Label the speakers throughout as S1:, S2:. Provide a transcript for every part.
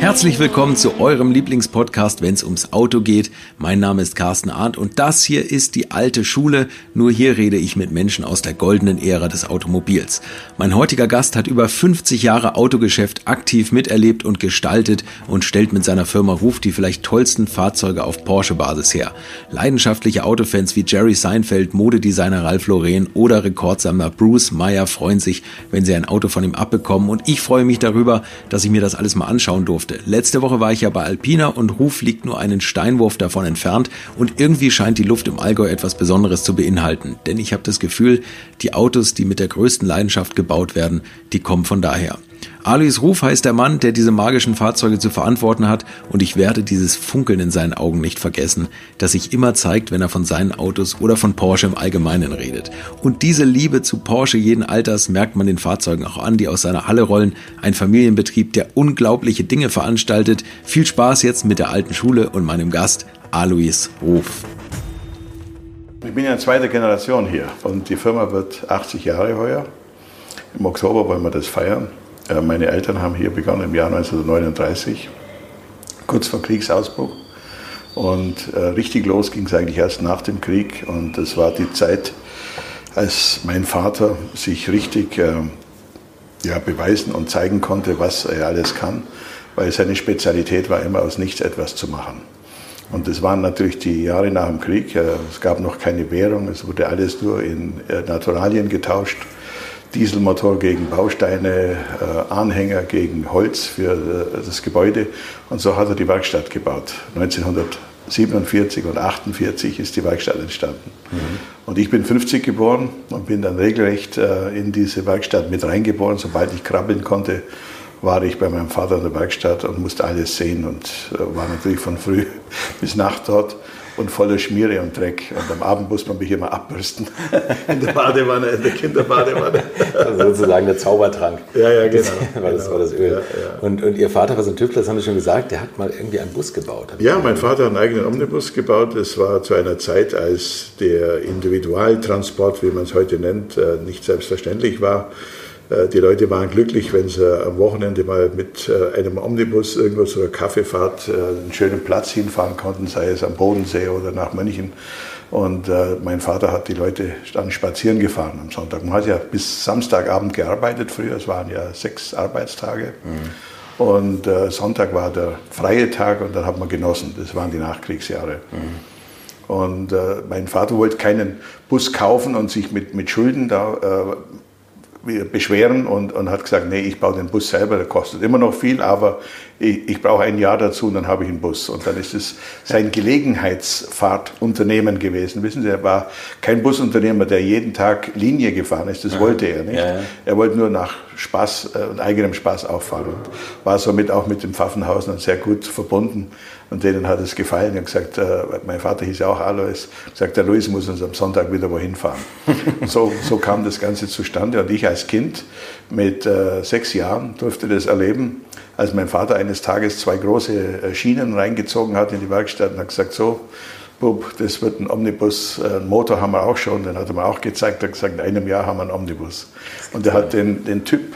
S1: Herzlich willkommen zu eurem Lieblingspodcast, wenn es ums Auto geht. Mein Name ist Carsten Arndt und das hier ist die alte Schule. Nur hier rede ich mit Menschen aus der goldenen Ära des Automobils. Mein heutiger Gast hat über 50 Jahre Autogeschäft aktiv miterlebt und gestaltet und stellt mit seiner Firma Ruf die vielleicht tollsten Fahrzeuge auf Porsche-Basis her. Leidenschaftliche Autofans wie Jerry Seinfeld, Modedesigner Ralph Lauren oder Rekordsammler Bruce Meyer freuen sich, wenn sie ein Auto von ihm abbekommen und ich freue mich darüber, dass ich mir das alles mal anschauen durfte durfte. Letzte Woche war ich ja bei Alpina und Ruf liegt nur einen Steinwurf davon entfernt und irgendwie scheint die Luft im Allgäu etwas Besonderes zu beinhalten. Denn ich habe das Gefühl, die Autos, die mit der größten Leidenschaft gebaut werden, die kommen von daher. Alois Ruf heißt der Mann, der diese magischen Fahrzeuge zu verantworten hat und ich werde dieses Funkeln in seinen Augen nicht vergessen, das sich immer zeigt, wenn er von seinen Autos oder von Porsche im Allgemeinen redet. Und diese Liebe zu Porsche jeden Alters merkt man den Fahrzeugen auch an, die aus seiner Halle rollen. Ein Familienbetrieb, der unglaubliche Dinge veranstaltet. Viel Spaß jetzt mit der alten Schule und meinem Gast Alois Ruf.
S2: Ich bin ja in zweiter Generation hier und die Firma wird 80 Jahre heuer. Im Oktober wollen wir das feiern. Äh, meine Eltern haben hier begonnen im Jahr 1939, kurz vor Kriegsausbruch. Und äh, richtig los ging es eigentlich erst nach dem Krieg. Und das war die Zeit, als mein Vater sich richtig äh, ja, beweisen und zeigen konnte, was er alles kann. Weil seine Spezialität war immer aus nichts etwas zu machen. Und das waren natürlich die Jahre nach dem Krieg. Äh, es gab noch keine Währung, es wurde alles nur in äh, Naturalien getauscht. Dieselmotor gegen Bausteine, äh, Anhänger gegen Holz für äh, das Gebäude. Und so hat er die Werkstatt gebaut. 1947 und 1948 ist die Werkstatt entstanden. Mhm. Und ich bin 50 geboren und bin dann regelrecht äh, in diese Werkstatt mit reingeboren. Sobald ich krabbeln konnte, war ich bei meinem Vater in der Werkstatt und musste alles sehen und war natürlich von früh bis Nacht dort und voller Schmiere und Dreck. Und am Abend muss man mich immer abbürsten. In der Badewanne, in der Kinderbadewanne.
S1: Also sozusagen der Zaubertrank.
S2: Ja, ja, genau.
S1: Das war, das,
S2: genau.
S1: war das Öl. Ja, ja. Und, und Ihr Vater war so ein Tüftler, das haben Sie schon gesagt, der hat mal irgendwie einen Bus gebaut.
S2: Ja, mein Vater hat einen eigenen Omnibus gebaut. Das war zu einer Zeit, als der Individualtransport, wie man es heute nennt, äh, nicht selbstverständlich war. Äh, die Leute waren glücklich, wenn sie am Wochenende mal mit äh, einem Omnibus irgendwo zu einer Kaffeefahrt äh, einen schönen Platz hinfahren konnten, sei es am Bodensee oder nach München. Und äh, mein Vater hat die Leute dann spazieren gefahren am Sonntag. Man hat ja bis Samstagabend gearbeitet früher, es waren ja sechs Arbeitstage. Mhm. Und äh, Sonntag war der freie Tag und dann hat man genossen. Das waren die Nachkriegsjahre. Mhm. Und äh, mein Vater wollte keinen Bus kaufen und sich mit, mit Schulden da beschweren und, und hat gesagt, nee, ich baue den Bus selber, der kostet immer noch viel, aber ich, ich brauche ein Jahr dazu und dann habe ich einen Bus. Und dann ist es sein Gelegenheitsfahrtunternehmen gewesen. Wissen Sie, er war kein Busunternehmer, der jeden Tag Linie gefahren ist, das wollte er nicht. Ja, ja. Er wollte nur nach Spaß äh, und eigenem Spaß auffahren und war somit auch mit dem Pfaffenhausen sehr gut verbunden. Und denen hat es gefallen. Und gesagt, äh, mein Vater hieß ja auch Alois, gesagt, der Luis muss uns am Sonntag wieder wohin fahren. so, so kam das Ganze zustande. Und ich als Kind mit äh, sechs Jahren durfte das erleben, als mein Vater eines Tages zwei große äh, Schienen reingezogen hat in die Werkstatt und hat gesagt, so, Bub, das wird ein Omnibus, einen Motor haben wir auch schon, den hat er mir auch gezeigt, er hat gesagt, in einem Jahr haben wir einen Omnibus. Und er hat den, den Typ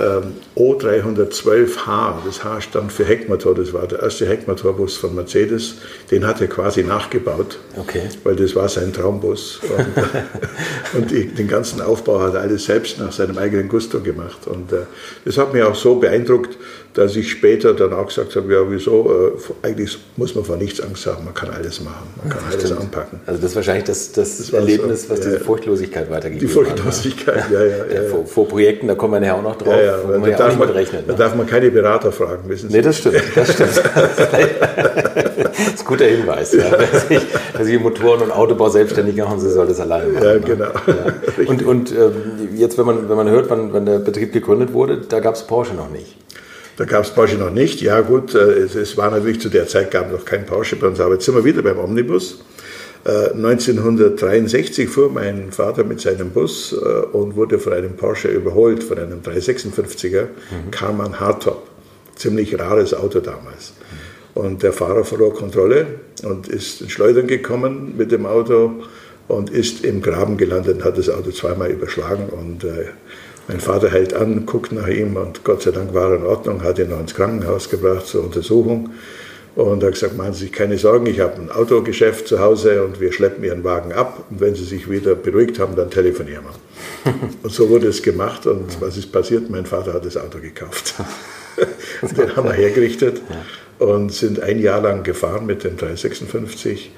S2: ähm, O312H, das H stand für Heckmotor, das war der erste Heckmotorbus von Mercedes, den hat er quasi nachgebaut, okay. weil das war sein Traumbus. Und, und die, den ganzen Aufbau hat er alles selbst nach seinem eigenen Gusto gemacht. Und äh, das hat mich auch so beeindruckt, dass ich später dann auch gesagt habe, ja wieso, äh, eigentlich muss man vor nichts Angst haben, man kann alles machen, man kann alles Stimmt. anpacken.
S1: Also das ist wahrscheinlich das, das, das Erlebnis, was diese Furchtlosigkeit weitergibt.
S2: Die Furchtlosigkeit, ja, ja. ja,
S1: ja. Vor, vor, Projekten, da kommen wir nachher auch noch drauf, ja, ja,
S2: wo man ja auch nicht man, rechnet. Da ne? darf man keine Berater fragen, wissen Sie.
S1: Nee, das stimmt, das stimmt. das ist ein guter Hinweis. Ja. Sich, wer sich Motoren- und Autobau selbstständig machen, sie soll das alleine machen.
S2: Ja, ne? genau.
S1: Ja. Und, und ähm, jetzt, wenn man, wenn man hört, wann, wann der Betrieb gegründet wurde, da gab es Porsche noch nicht.
S2: Da gab es Porsche noch nicht. Ja gut, äh, es, es, war natürlich zu der Zeit gab noch kein Porsche bei uns, aber jetzt sind wir wieder beim Omnibus. 1963 äh, fuhr mein Vater mit seinem Bus äh, und wurde von einem Porsche überholt, von einem 356er, mhm. Karmann Hardtop. Ziemlich rares Auto damals. Und der Fahrer verlor Kontrolle und ist in Schleudern gekommen mit dem Auto und ist im Graben gelandet und hat das Auto zweimal überschlagen. Und äh, mein Vater hält an, guckt nach ihm und Gott sei Dank war er in Ordnung, hat ihn noch ins Krankenhaus gebracht zur Untersuchung. Und er hat gesagt, machen Sie sich keine Sorgen, ich habe ein Autogeschäft zu Hause und wir schleppen Ihren Wagen ab. Und wenn Sie sich wieder beruhigt haben, dann telefonieren wir. Und so wurde es gemacht. Und was ist passiert? Mein Vater hat das Auto gekauft. Den haben wir hergerichtet und sind ein Jahr lang gefahren mit dem 356.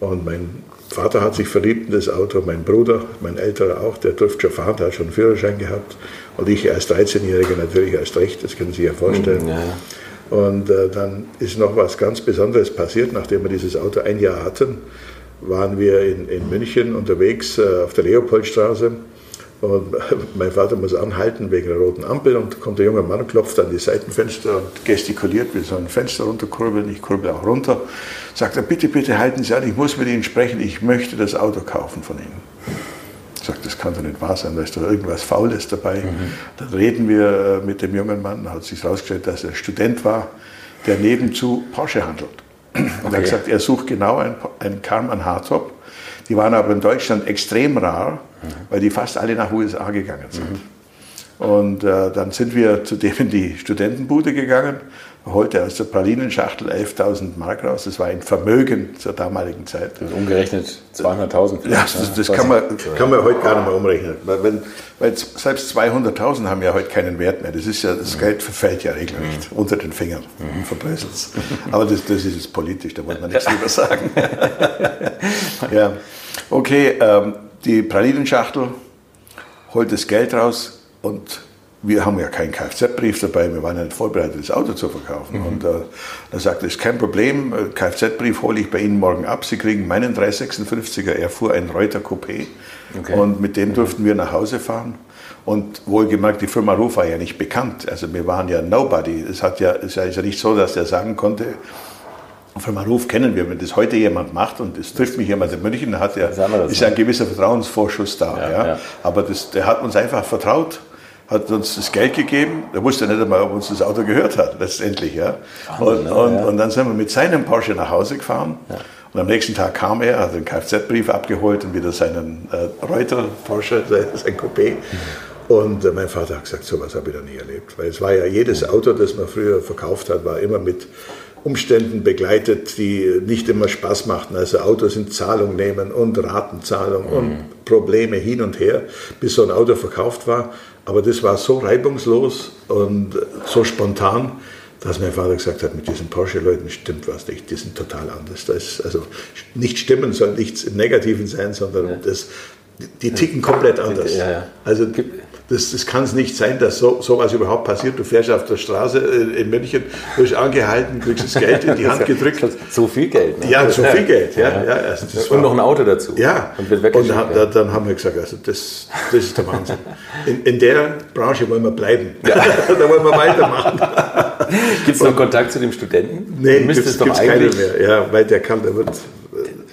S2: Und mein Vater hat sich verliebt in das Auto, mein Bruder, mein älterer auch, der durfte schon fahren, der hat schon einen Führerschein gehabt. Und ich als 13-Jähriger natürlich erst recht, das können Sie sich ja vorstellen. Ja. Und äh, dann ist noch was ganz Besonderes passiert, nachdem wir dieses Auto ein Jahr hatten, waren wir in, in München unterwegs äh, auf der Leopoldstraße. Und mein Vater muss anhalten wegen der roten Ampel und kommt der junge Mann, klopft an die Seitenfenster und gestikuliert, wie so ein Fenster runterkurbeln. Ich kurbel auch runter. Sagt er, bitte, bitte halten Sie an, ich muss mit Ihnen sprechen, ich möchte das Auto kaufen von Ihnen. Sagt, das kann doch nicht wahr sein, da ist doch irgendwas Faules dabei. Mhm. Dann reden wir äh, mit dem jungen Mann, hat sich herausgestellt, dass er Student war, der nebenzu Porsche handelt. Und er hat gesagt, er sucht genau einen, einen Karmann Hardtop. Die waren aber in Deutschland extrem rar, mhm. weil die fast alle nach USA gegangen sind. Mhm. Und äh, dann sind wir zu dem in die Studentenbude gegangen holte aus der Pralinenschachtel 11.000 Mark raus. Das war ein Vermögen zur damaligen Zeit.
S1: Das umgerechnet 200.000
S2: Ja, das, das kann, man, kann man heute gar nicht mehr umrechnen. Weil, wenn, weil selbst 200.000 haben ja heute keinen Wert mehr. Das, ist ja, das Geld verfällt ja regelrecht mhm. unter den Fingern. Mhm. Verbröselt Aber das, das ist jetzt politisch, da wollte man nichts drüber sagen. ja. Okay, ähm, die Pralinenschachtel holt das Geld raus und wir haben ja keinen Kfz-Brief dabei, wir waren ja nicht vorbereitet, das Auto zu verkaufen. Mhm. Und äh, er sagte, ist kein Problem, äh, Kfz-Brief hole ich bei Ihnen morgen ab. Sie kriegen meinen 356er. Er fuhr ein Reuter Coupé okay. und mit dem durften wir nach Hause fahren. Und wohlgemerkt, die Firma Ruf war ja nicht bekannt. Also wir waren ja Nobody. Es hat ja, es ist ja nicht so, dass er sagen konnte, Firma Ruf kennen wir, wenn das heute jemand macht und es trifft mich jemand in München, dann hat er, ist ja ein gewisser Vertrauensvorschuss da. Ja. ja. Aber das, der hat uns einfach vertraut hat uns das Geld gegeben. Er wusste nicht einmal, ob uns das Auto gehört hat, letztendlich. Ja. Und, und, und dann sind wir mit seinem Porsche nach Hause gefahren. Ja. Und am nächsten Tag kam er, hat einen Kfz-Brief abgeholt und wieder seinen äh, Reuter Porsche, sein Coupé. Mhm. Und äh, mein Vater hat gesagt, sowas habe ich noch nie erlebt. Weil es war ja jedes Auto, das man früher verkauft hat, war immer mit Umständen begleitet, die nicht immer Spaß machten. Also Autos in Zahlung nehmen und Ratenzahlung mhm. und Probleme hin und her, bis so ein Auto verkauft war. Aber das war so reibungslos und so spontan, dass mein Vater gesagt hat, mit diesen Porsche-Leuten stimmt was nicht, die sind total anders. Das ist also nicht stimmen soll nichts im Negativen sein, sondern ja. das, die ticken komplett anders. Ja, ja. Also das, das kann es nicht sein, dass so sowas überhaupt passiert. Du fährst auf der Straße äh, in München, wirst angehalten, kriegst das Geld in die Hand gedrückt.
S1: So viel Geld.
S2: Ne? Ja, so viel Geld. Ja, ja.
S1: Also und war, noch ein Auto dazu.
S2: Ja. Und, und da, dann haben wir gesagt, also das, das ist der Wahnsinn. In, in der Branche wollen wir bleiben. Ja. da wollen wir weitermachen.
S1: Gibt es noch Kontakt zu dem Studenten?
S2: Nein, gibt es keinen mehr. Ja, weil der kann, der wird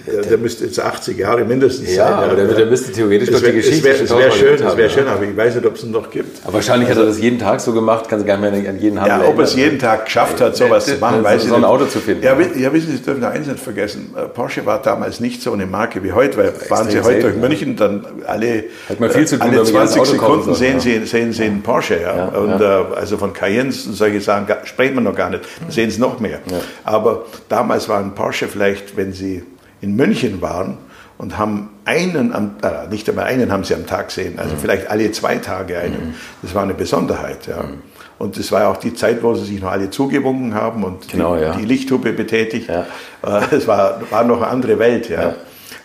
S2: der, der, müsste jetzt 80 Jahre mindestens
S1: ja, sein. Ja, aber der, der, müsste theoretisch
S2: doch die Geschichte Es wäre wär schön, es wäre schön, aber ich weiß nicht, ob es ihn noch gibt.
S1: Aber wahrscheinlich also, hat er das jeden Tag so gemacht, kann sich gar nicht mehr an jeden
S2: Handel Ja, ob er es jeden Tag geschafft hat, sowas zu machen, weiß
S1: ich
S2: nicht.
S1: So ein Auto zu finden.
S2: Ja, ja, wissen Sie, Sie dürfen eins nicht vergessen. Äh, Porsche war damals nicht so eine Marke wie heute, weil fahren Sie heute durch München, dann alle, tun, alle 20 Sekunden sehen Sie, sehen Sie einen Porsche. Ja. Und äh, also von Cayennes und solche Sachen sprechen wir noch gar nicht. Da sehen Sie noch mehr. Aber damals war ein Porsche vielleicht, wenn Sie in München waren und haben einen, am, äh, nicht einmal einen haben sie am Tag gesehen, also mhm. vielleicht alle zwei Tage einen. Mhm. Das war eine Besonderheit. Ja. Mhm. Und das war auch die Zeit, wo sie sich noch alle zugewunken haben und genau, die, ja. die, Lichthupe betätigt. Ja. Äh, es war, war noch eine andere Welt. Ja. ja.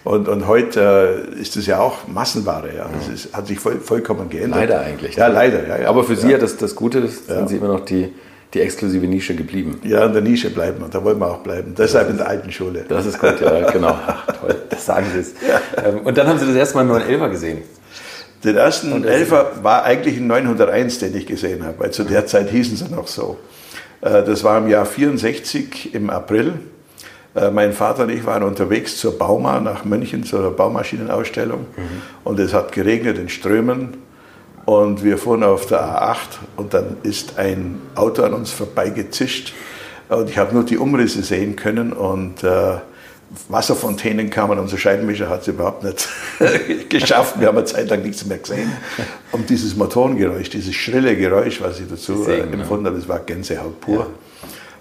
S2: Und, und heute äh, ist es ja auch Massenware. Ja. Es ist, hat sich voll, vollkommen geändert.
S1: Leider eigentlich.
S2: Ja, leider. Ja,
S1: ja. Aber für Sie ja das, das Gute, sind Sie immer noch die die exklusive Nische geblieben.
S2: Ja, in der Nische bleiben wir, da wollen wir auch bleiben. Deshalb in der alten Schule.
S1: Das ist gut, ja, genau. Ach, toll, das sagen Sie es. Ja. Ähm, und dann haben Sie das erste Mal einen 911er gesehen.
S2: Den ersten 11er war eigentlich ein 901, den ich gesehen habe, weil zu der Zeit hießen sie noch so. Äh, das war im Jahr 64 im April. Äh, mein Vater und ich waren unterwegs zur Bauma nach München, zur Baumashienenausstellung. Mhm. Und es hat geregnet in Strömen. Und wir fuhren auf der A8 und dann ist ein Auto an uns vorbeigezischt. Und ich habe nur die Umrisse sehen können und äh, Wasserfontänen kamen. Unser Scheibenwischer hat es überhaupt nicht geschafft. Wir haben eine Zeit lang nichts mehr gesehen. Und dieses Motorengeräusch, dieses schrille Geräusch, was ich dazu äh,
S1: ne?
S2: empfunden habe, das war Gänsehaut pur.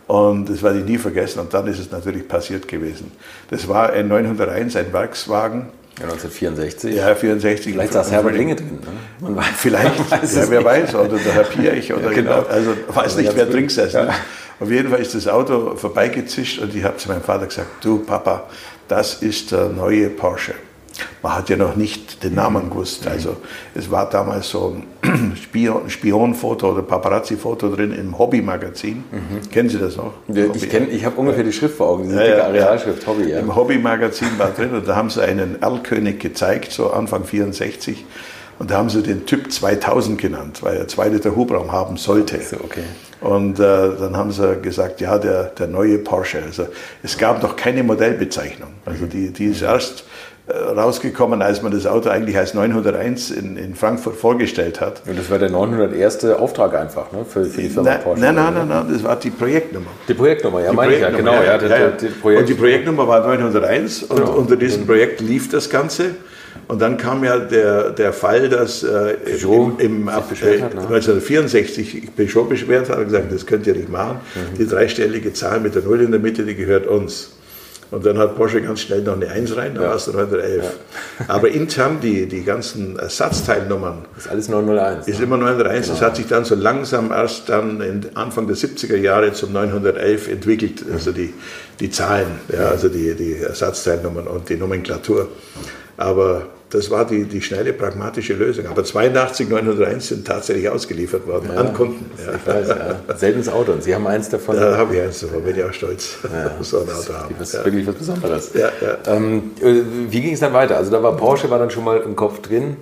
S2: Und das werde ich nie vergessen. Und dann ist es natürlich passiert gewesen. Das war ein 901, ein Werkswagen.
S1: Ja, 1964.
S2: Ja, 64.
S1: Vielleicht saß Herbert Linge drin. Ne? Weiß,
S2: Vielleicht,
S1: weiß
S2: ja, wer
S1: nicht.
S2: weiß, oder der Herr Piech oder
S1: Ja, genau.
S2: also weiß nicht, wer drin gesessen
S1: Ja.
S2: ist. Auf jeden Fall ist das Auto vorbeigezischt und ich habe zu meinem Vater gesagt, du Papa, das ist der neue Porsche. Man hat ja noch nicht den Namen gewusst.
S1: Mhm.
S2: Also es war damals so ein Spion, Spionfoto oder Paparazzi-Foto drin im Hobby-Magazin. Kennen Sie das noch?
S1: Ja. Ich, kenn- ich habe ungefähr die Schrift vor Augen, diese
S2: Ja,
S1: dicke
S2: ja,
S1: Arealschrift, Hobby. Ja.
S2: Im Hobby-Magazin war drin und da haben sie einen Erlkönig gezeigt, so Anfang 64. Und da haben sie den Typ 2000 genannt, weil er zwei Liter Hubraum haben sollte.
S1: So, okay.
S2: Und äh, dann haben sie gesagt, ja, der, der neue Porsche. Also es gab noch keine Modellbezeichnung. Also die, die ist erst äh, rausgekommen, als man das Auto eigentlich als 901 in, in Frankfurt vorgestellt hat.
S1: Und das war der 901. Auftrag einfach ne? für, für die Firma
S2: Nein,
S1: Porsche.
S2: nein, nein, nein, nein, das war die Projektnummer.
S1: Die Projektnummer, ja,
S2: Die
S1: meine ich ja,
S2: Projektnummer,
S1: genau. Ja, der, der, der Projekt,
S2: Und die Projektnummer war 901 und
S1: Genau.
S2: unter diesem Projekt lief das Ganze. Und dann kam ja der, der Fall, dass äh,
S1: Peugeot
S2: im, im ab,
S1: beschwert
S2: äh,
S1: hat, ne?
S2: 1964 Peugeot beschwert hat und gesagt, das könnt ihr nicht machen.
S1: Mhm.
S2: Die dreistellige Zahl mit der Null in der Mitte, die gehört uns. Und dann hat Porsche ganz schnell noch eine 1 rein, dann war es der 911. Aber intern die, die ganzen Ersatzteilnummern,
S1: das ist alles 901.
S2: ist immer 901. Das hat sich dann so langsam erst dann in Anfang der 70er Jahre zum 911 entwickelt, also die, die Zahlen, ja, also die, die Ersatzteilnummern und die Nomenklatur. Aber das war die, die schnelle, pragmatische Lösung. Aber 82 901 sind tatsächlich ausgeliefert worden an Kunden. Ja.
S1: Ich weiß, ja. Seltenes Auto. Und Sie haben eins davon.
S2: Da habe ich eins davon, bin ich auch stolz, so ein Auto haben.
S1: Das ist
S2: Ja.
S1: wirklich was Besonderes.
S2: Ja, ja.
S1: Ähm, äh, wie ging es dann weiter? Also da war Porsche war dann schon mal im Kopf drin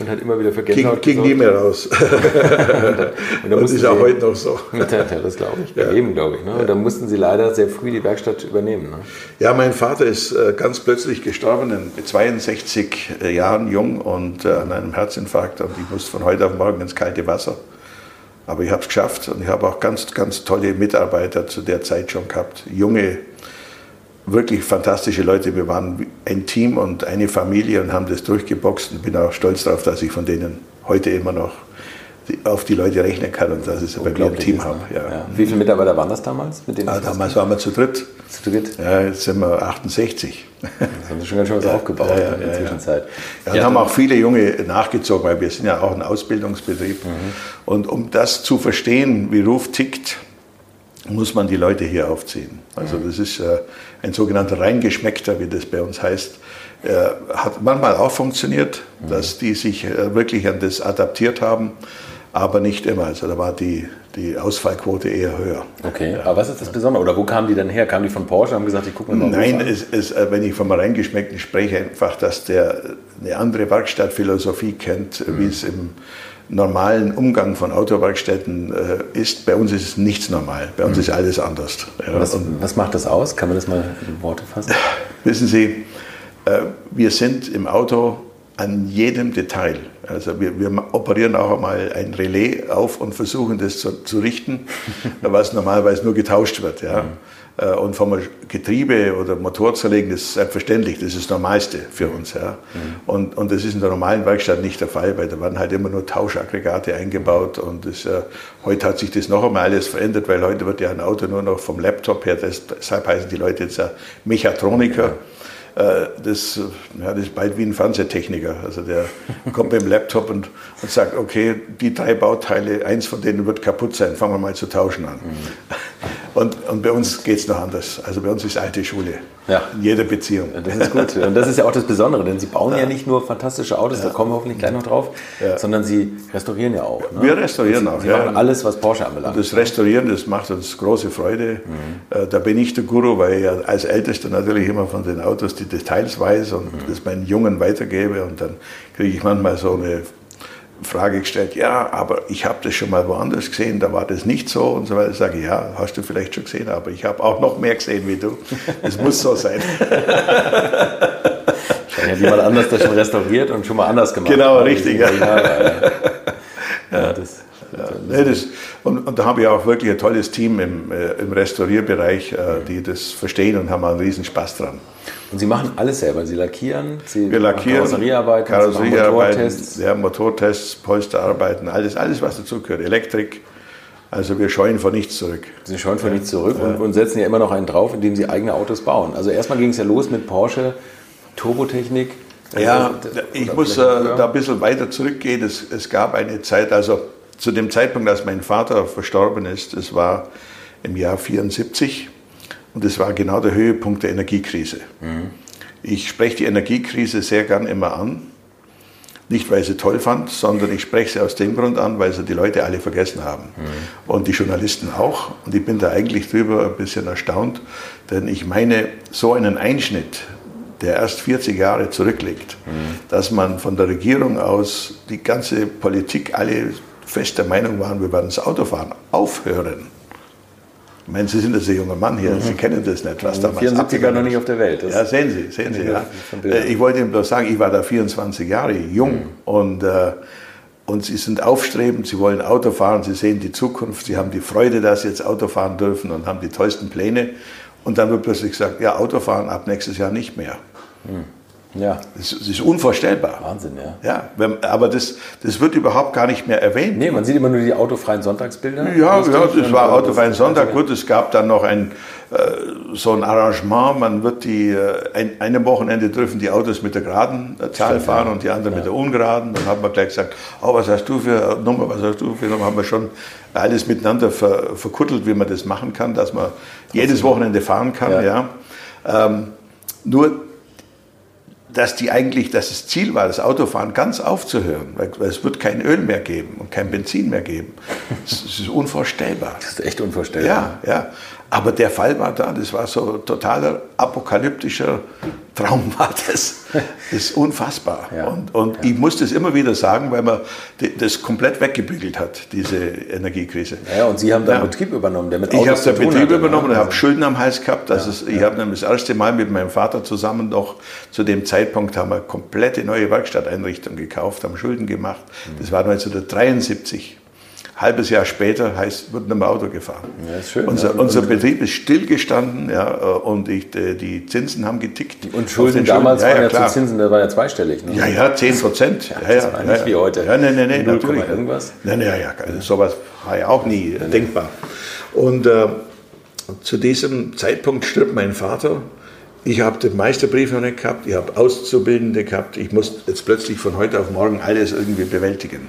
S1: und hat immer wieder für
S2: Ging, nie
S1: gesorgt.
S2: mehr raus.
S1: Und da
S2: Das
S1: mussten
S2: ist auch
S1: Sie-
S2: heute noch so.
S1: Ja, das glaube ich. Bei jedem, glaube ich. Ne? Und dann mussten Sie leider sehr früh die Werkstatt übernehmen. Ne?
S2: Ja, mein Vater ist äh, ganz plötzlich gestorben, in 62 Jahren jung und äh, an einem Herzinfarkt. Und ich musste von heute auf morgen ins kalte Wasser. Aber ich habe es geschafft und ich habe auch ganz, ganz tolle Mitarbeiter zu der Zeit schon gehabt. Junge, wirklich fantastische Leute. Wir waren ein Team und eine Familie und haben das durchgeboxt und bin auch stolz darauf, dass ich von denen heute immer noch auf die Leute rechnen kann und dass ich sie bei mir im Team habe. Ja.
S1: Ja. Wie viele Mitarbeiter waren das damals? Mit denen
S2: Ah, damals waren wir zu dritt.
S1: zu dritt?
S2: Ja, jetzt sind wir 68.
S1: Das haben Sie schon ganz schön was aufgebaut
S2: ja, ja,
S1: in der. Zwischenzeit.
S2: Ja, und haben auch viele Junge nachgezogen, weil wir sind ja auch ein Ausbildungsbetrieb.
S1: Mhm.
S2: Und um das zu verstehen, wie Ruf tickt, muss man die Leute hier aufziehen. Also das ist äh, ein sogenannter Reingeschmeckter, wie das bei uns heißt. Äh, hat manchmal auch funktioniert,
S1: Mhm.
S2: dass die sich äh, wirklich an das adaptiert haben, aber nicht immer. Also da war die, die Ausfallquote eher höher.
S1: Okay, aber was ist das Besondere? Oder wo kamen die denn her? Kamen die von Porsche und haben gesagt, ich gucke mir mal
S2: Nein, es, es, äh, wenn ich vom Reingeschmeckten spreche, einfach, dass der eine andere Werkstattphilosophie kennt,
S1: Mhm.
S2: wie es im normalen Umgang von Autowerkstätten äh, ist. Bei uns ist es nichts normal. Bei uns ist alles anders. Ja,
S1: Mhm. Was, was macht das aus? Kann man das mal in Worte fassen?
S2: wissen Sie, äh, wir sind im Auto an jedem Detail. Also wir, wir operieren auch einmal ein Relais auf und versuchen das zu, zu richten, was normalerweise nur getauscht wird. Ja. Äh, Und vom Getriebe oder Motor zerlegen, das ist selbstverständlich, das ist das Normalste für uns. Ja. Und, und das ist in der normalen Werkstatt nicht der Fall, weil da werden halt immer nur Tauschaggregate eingebaut und das, äh, heute hat sich das noch einmal alles verändert, weil heute wird ja ein Auto nur noch vom Laptop her, deshalb heißen die Leute jetzt ja Mechatroniker. Äh, Das, ja, das ist bald wie ein Fernsehtechniker. Also der kommt mit dem Laptop und, und sagt, okay, die drei Bauteile, eins von denen wird kaputt sein, fangen wir mal zu tauschen an. Und, und bei uns geht es noch anders. Also bei uns ist alte Schule.
S1: Ja.
S2: In jeder Beziehung.
S1: Das ist gut. Und das ist ja auch das Besondere, denn Sie bauen ja, nicht nur fantastische Autos, da kommen wir hoffentlich gleich noch drauf,
S2: Ja.
S1: sondern Sie restaurieren ja auch. Ne?
S2: Wir restaurieren auch.
S1: Sie
S2: ja.
S1: machen alles, was Porsche anbelangt.
S2: Das Restaurieren, das macht uns große Freude. Äh, Da bin ich der Guru, weil ich ja als Ältester natürlich immer von den Autos die Details weiß und das meinen Jungen weitergebe. Und dann kriege ich manchmal so eine Frage gestellt, ja, aber ich habe das schon mal woanders gesehen, da war das nicht so und so weiter. Ich sage, ja, hast du vielleicht schon gesehen, aber ich habe auch noch mehr gesehen wie du. Es muss so sein.
S1: Wahrscheinlich hat jemand anders das schon restauriert und schon mal anders gemacht.
S2: Genau,
S1: Ja,
S2: richtig, ja.
S1: Jahre, ja. ja, das,
S2: Nee, das, Und, und, da habe ich auch wirklich ein tolles Team im, äh, im Restaurierbereich, äh, die das verstehen und haben einen riesen Spaß dran.
S3: Und Sie machen alles selber. Sie lackieren, Sie
S2: Wir lackieren,
S3: Karosseriearbeiten,
S2: Karosseriearbeiten
S3: Motortests.
S2: ja, Motortests, Polsterarbeiten, alles, alles was dazugehört. Elektrik. Also wir scheuen vor nichts zurück.
S3: Sie scheuen vor nichts zurück und, und setzen ja immer noch einen drauf, indem Sie eigene Autos bauen. Also erstmal ging es ja los mit Porsche, Turbotechnik.
S2: Ja,
S3: Oder
S2: ich muss äh, da ein bisschen weiter zurückgehen. Es, es gab eine Zeit, also zu dem Zeitpunkt, als mein Vater verstorben ist, das war im Jahr 74 und das war genau der Höhepunkt der Energiekrise. Ich spreche die Energiekrise sehr gern immer an. Nicht, weil ich sie toll fand, sondern ich spreche sie aus dem Grund an, weil sie die Leute alle vergessen haben. Und die Journalisten auch. Und ich bin da eigentlich drüber ein bisschen erstaunt, denn ich meine, so einen Einschnitt, der erst 40 Jahre zurückliegt, dass man von der Regierung aus die ganze Politik alle fest der Meinung waren, wir werden das Autofahren aufhören. Ich meine, Sie sind jetzt ein junger Mann hier, Sie kennen das nicht, was damals
S3: 74er
S2: abgegangen
S3: noch nicht auf der Welt. Das
S2: Ja, sehen Sie, sehen Sie.
S3: ich
S2: Ja. Äh, Ich wollte Ihnen bloß sagen, ich war da 24 Jahre jung und, äh, und Sie sind aufstrebend, Sie wollen Auto fahren, Sie sehen die Zukunft, Sie haben die Freude, dass Sie jetzt Auto fahren dürfen und haben die tollsten Pläne. Und dann wird plötzlich gesagt, ja, Autofahren ab nächstes Jahr nicht mehr.
S3: Ja,
S2: Das, das ist unvorstellbar.
S3: Wahnsinn, ja.
S2: Ja, wenn, aber das, das wird überhaupt gar nicht mehr erwähnt.
S3: Nee, man sieht immer nur die autofreien Sonntagsbilder.
S2: Ja,
S3: Lustig.
S2: ja, das war Autofreien
S3: das-
S2: Sonntag. Gut, es gab dann noch ein, äh, so ein Arrangement. Man wird die, äh, ein, einem Wochenende dürfen die Autos mit der geraden äh, Zahl fahren und die anderen mit der ungeraden. Dann hat man gleich gesagt, oh, was hast du für Nummer, was hast du für Nummer? Haben wir schon alles miteinander ver, verkuttelt, wie man das machen kann, dass man jedes Wochenende fahren kann.
S3: Ja.
S2: Ja. Ähm, nur dass die eigentlich, dass das Ziel war, das Autofahren ganz aufzuhören, weil, weil es wird kein Öl mehr geben und kein Benzin mehr geben. Das, das ist unvorstellbar.
S3: Das ist echt unvorstellbar.
S2: Ja, ja. Aber der Fall war da, das war so totaler apokalyptischer Traum war das. Das ist unfassbar.
S3: Ja.
S2: Und, und ich muss das immer wieder sagen, weil man das komplett weggebügelt hat, diese Energiekrise.
S3: Ja, und Sie haben da
S2: Ja.
S3: Betrieb übernommen, der mit
S2: Ich
S3: Autos
S2: habe
S3: zu
S2: den Betrieb
S3: hatte, ne?
S2: übernommen und
S3: Also-
S2: habe Schulden am Hals gehabt. Das ist, ich habe nämlich das erste Mal mit meinem Vater zusammen noch zu dem Zeitpunkt haben wir eine komplette neue Werkstatteinrichtung gekauft, haben Schulden gemacht.
S3: Mhm.
S2: Das war 1973. Halbes Jahr später heißt, wird nicht mehr Auto gefahren.
S3: Ja, schön,
S2: unser,
S3: ja.
S2: unser Betrieb ist stillgestanden ja, äh, und ich, die, die Zinsen haben getickt.
S3: Und Schulden
S2: den
S3: damals
S2: ja,
S3: waren
S2: ja,
S3: zu Zinsen, da war ja zweistellig. Ne?
S2: Ja, ja, 10 Prozent. Ja, ja,
S3: das war nicht wie heute.
S2: Ja, nein, nein, nein,
S3: 0,
S2: natürlich.
S3: irgendwas.
S2: Nein, nein, ja, also sowas war ja auch nie denkbar. Und äh, zu diesem Zeitpunkt stirbt mein Vater. Ich habe den Meisterbrief noch nicht gehabt, ich habe Auszubildende gehabt. Ich muss jetzt plötzlich von heute auf morgen alles irgendwie bewältigen.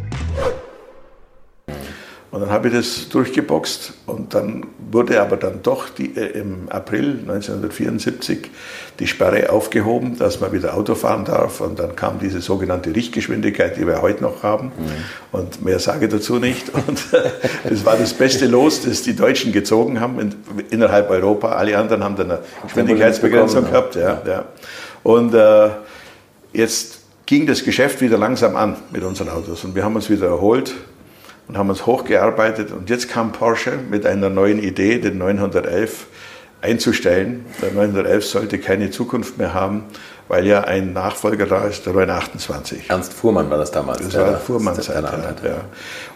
S2: Und dann habe ich das durchgeboxt und dann wurde aber dann doch die, äh, im April 1974 die Sperre aufgehoben, dass man wieder Auto fahren darf. Und dann kam diese sogenannte Richtgeschwindigkeit, die wir heute noch haben. Mhm. Und mehr sage ich dazu nicht. Und das war das beste Los, das die Deutschen gezogen haben in, innerhalb Europa. Alle anderen haben dann eine Geschwindigkeitsbegrenzung gehabt. Ja, ja. Und äh, jetzt ging das Geschäft wieder langsam an mit unseren Autos. Und wir haben uns wieder erholt und haben uns hochgearbeitet. Und jetzt kam Porsche mit einer neuen Idee, den 911 einzustellen. Der 911 sollte keine Zukunft mehr haben, weil ja ein Nachfolger da ist, der 928.
S1: Ernst Fuhrmann war das damals.
S2: Das war Fuhrmann-Zeit. Ja, ja.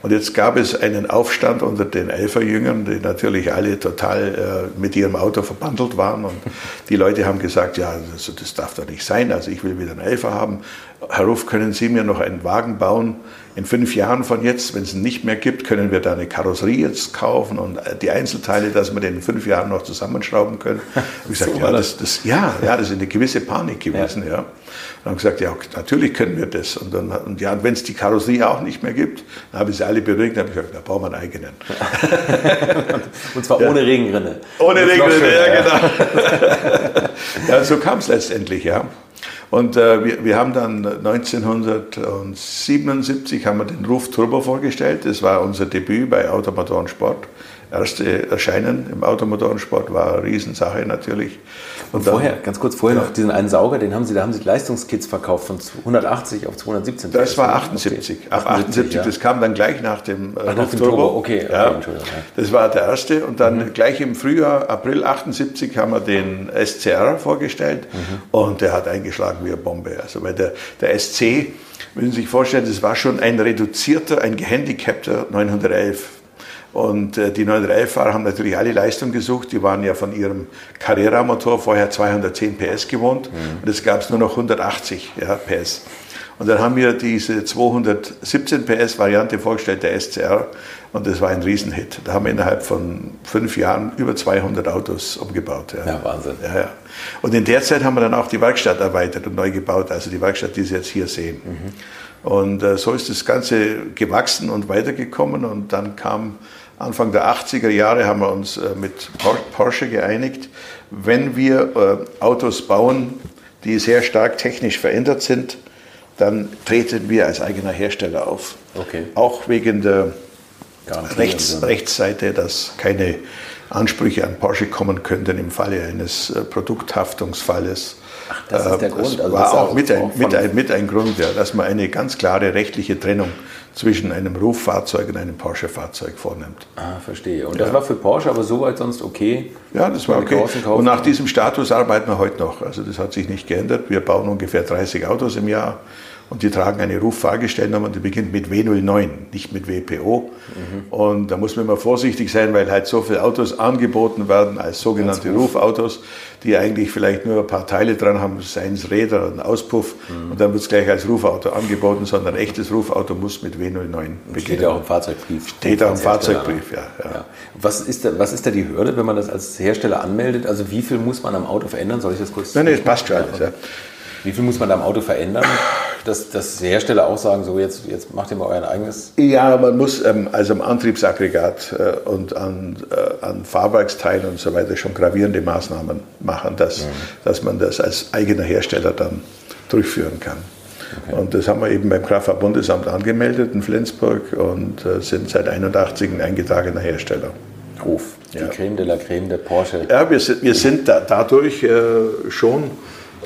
S2: Und jetzt gab es einen Aufstand unter den Elferjüngern, die natürlich alle total äh, mit ihrem Auto verbandelt waren. Und die Leute haben gesagt, ja, das, das darf doch nicht sein. Also ich will wieder einen Elfer haben. Herr Ruf, können Sie mir noch einen Wagen bauen? In fünf Jahren von jetzt, wenn es ihn nicht mehr gibt, können wir da eine Karosserie jetzt kaufen und die Einzelteile, dass wir den in fünf Jahren noch zusammenschrauben können. Und ich gesagt, so ja, das, das, ja, ja, das ist eine gewisse Panik gewesen. Ja. ja. Und haben gesagt, ja, natürlich können wir das. Und, dann, und ja, wenn es die Karosserie auch nicht mehr gibt, dann habe ich sie alle beruhigt, dann habe ich gesagt, da brauchen wir einen eigenen.
S1: und zwar ja. ohne Regenrinne.
S2: Ohne Regenrinne, ja, genau. ja, so kam es letztendlich, ja. Und äh, wir, wir haben dann 1977 haben wir den Ruf Turbo vorgestellt. Das war unser Debüt bei Automotorensport. Erste Erscheinen im Automotorensport war eine Riesensache natürlich.
S1: Und, vorher, dann, ganz kurz, vorher ja. noch diesen einen Sauger, den haben Sie, da haben Sie Leistungskits verkauft von 180 auf 217.
S2: Das war 78. Okay. Ab 78, ja. das kam dann gleich nach dem,
S1: äh, Ach, nach dem Turbo. Okay,
S2: ja. okay Das war der erste. Und dann mhm. gleich im Frühjahr, April 78, haben wir den SCR vorgestellt mhm. und der hat eingeschlagen wie eine Bombe. Also weil der, der SC, müssen Sie sich vorstellen, das war schon ein reduzierter, ein gehandicapter 911 und äh, die 911-Fahrer haben natürlich alle Leistung gesucht. Die waren ja von ihrem Carrera-Motor vorher 210 PS gewohnt mhm. und jetzt gab es nur noch 180 ja, PS. Und dann haben wir diese 217 PS-Variante vorgestellt, der SCR, und das war ein Riesenhit. Da haben wir innerhalb von fünf Jahren über 200 Autos umgebaut.
S1: Ja, ja Wahnsinn.
S2: Ja, ja. Und in der Zeit haben wir dann auch die Werkstatt erweitert und neu gebaut, also die Werkstatt, die Sie jetzt hier sehen. Mhm. Und äh, so ist das Ganze gewachsen und weitergekommen und dann kam Anfang der 80er Jahre haben wir uns äh, mit Porsche geeinigt, wenn wir äh, Autos bauen, die sehr stark technisch verändert sind, dann treten wir als eigener Hersteller auf. Okay. Auch wegen der Rechts, Rechtsseite, dass keine Ansprüche an Porsche kommen könnten im Falle eines äh, Produkthaftungsfalles.
S1: Ach, das ist der Grund.
S2: Also war auch, mit, ein, mit, ein, mit ein Grund, ja, dass man eine ganz klare rechtliche Trennung zwischen einem Ruffahrzeug und einem Porsche-Fahrzeug vornimmt.
S1: Ah, verstehe. Und das ja. war für Porsche aber soweit sonst okay?
S2: Ja, das war okay. Und nach diesem Status arbeiten wir heute noch. Also das hat sich nicht geändert. Wir bauen ungefähr 30 Autos im Jahr und die tragen eine Ruffahrgestellnummer, die beginnt mit W09, nicht mit WPO. Mhm. Und da muss man immer vorsichtig sein, weil halt so viele Autos angeboten werden als sogenannte Rufautos, die eigentlich vielleicht nur ein paar Teile dran haben, seien es Räder, ein Auspuff, mhm. und dann wird es gleich als Rufauto angeboten, sondern ein echtes Rufauto muss mit W09 beginnen.
S1: Steht ja auch im Fahrzeugbrief.
S2: Steht auch im Fahrzeugbrief, ja. ja. ja.
S1: Was, ist da, was ist da die Hürde, wenn man das als Hersteller anmeldet? Also wie viel muss man am Auto verändern? Soll ich das kurz...
S2: Nein, nein, das passt schon alles, ja.
S1: Wie viel muss man da am Auto verändern, dass, dass die Hersteller auch sagen, so jetzt, jetzt macht ihr mal euer eigenes?
S2: Ja, man muss ähm, also am Antriebsaggregat äh, und an, äh, an Fahrwerksteilen und so weiter schon gravierende Maßnahmen machen, dass, mhm. dass man das als eigener Hersteller dann durchführen kann. Okay. Und das haben wir eben beim Kraftfahrtbundesamt angemeldet in Flensburg und äh, sind seit 81 ein eingetragener Hersteller.
S1: Ruf, die ja. Creme de la Creme der Porsche.
S2: Ja, wir sind, wir sind da, dadurch äh, schon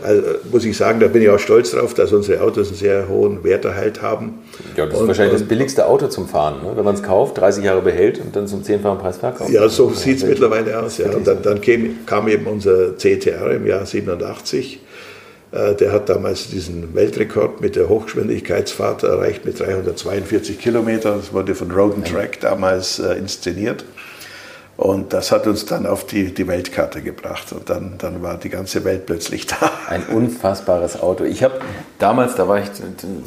S2: also, muss ich sagen, da bin ich auch stolz drauf, dass unsere Autos einen sehr hohen Werterhalt haben.
S1: Ja, das ist und, wahrscheinlich und, das billigste Auto zum Fahren, ne? wenn man es kauft, 30 Jahre behält und dann zum zehnfachen Preis verkauft.
S2: Ja, so sieht es mittlerweile aus. Ja. Und dann, dann kam, kam eben unser CTR im Jahr 87. Äh, der hat damals diesen Weltrekord mit der Hochgeschwindigkeitsfahrt erreicht mit 342 Kilometern. Das wurde von Road Track damals äh, inszeniert. Und das hat uns dann auf die, die Weltkarte gebracht. Und dann, dann war die ganze Welt plötzlich da.
S1: Ein unfassbares Auto. Ich habe damals, da war, ich,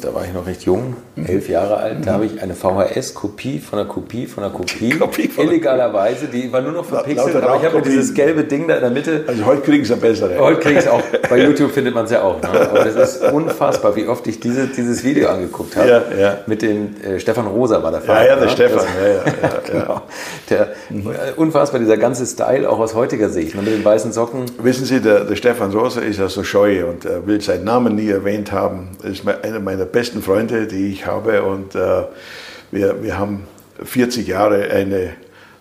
S1: da war ich noch recht jung, elf Jahre alt, da habe ich eine VHS-Kopie von einer Kopie von einer Kopie, Kopie von illegalerweise, die war nur noch verpixelt, aber ich habe dieses gelbe Ding da in der Mitte.
S2: Also heute kriegen sie bessere.
S1: Heute kriege ich es auch. Bei YouTube findet man es ja auch. Ne? Aber das ist unfassbar, wie oft ich diese, dieses Video angeguckt habe. Ja, ja. Mit dem äh, Stefan Rosa war der
S2: Vater. Ja, ja, der ne? Stefan. Das, ja, ja, ja,
S1: genau. Der, mhm unfassbar, dieser ganze Style, auch aus heutiger Sicht, ne, mit den weißen Socken.
S2: Wissen Sie, der, der Stefan Rosa ist ja so scheu und er will seinen Namen nie erwähnt haben. Er ist einer meiner besten Freunde, die ich habe und äh, wir, wir haben 40 Jahre eine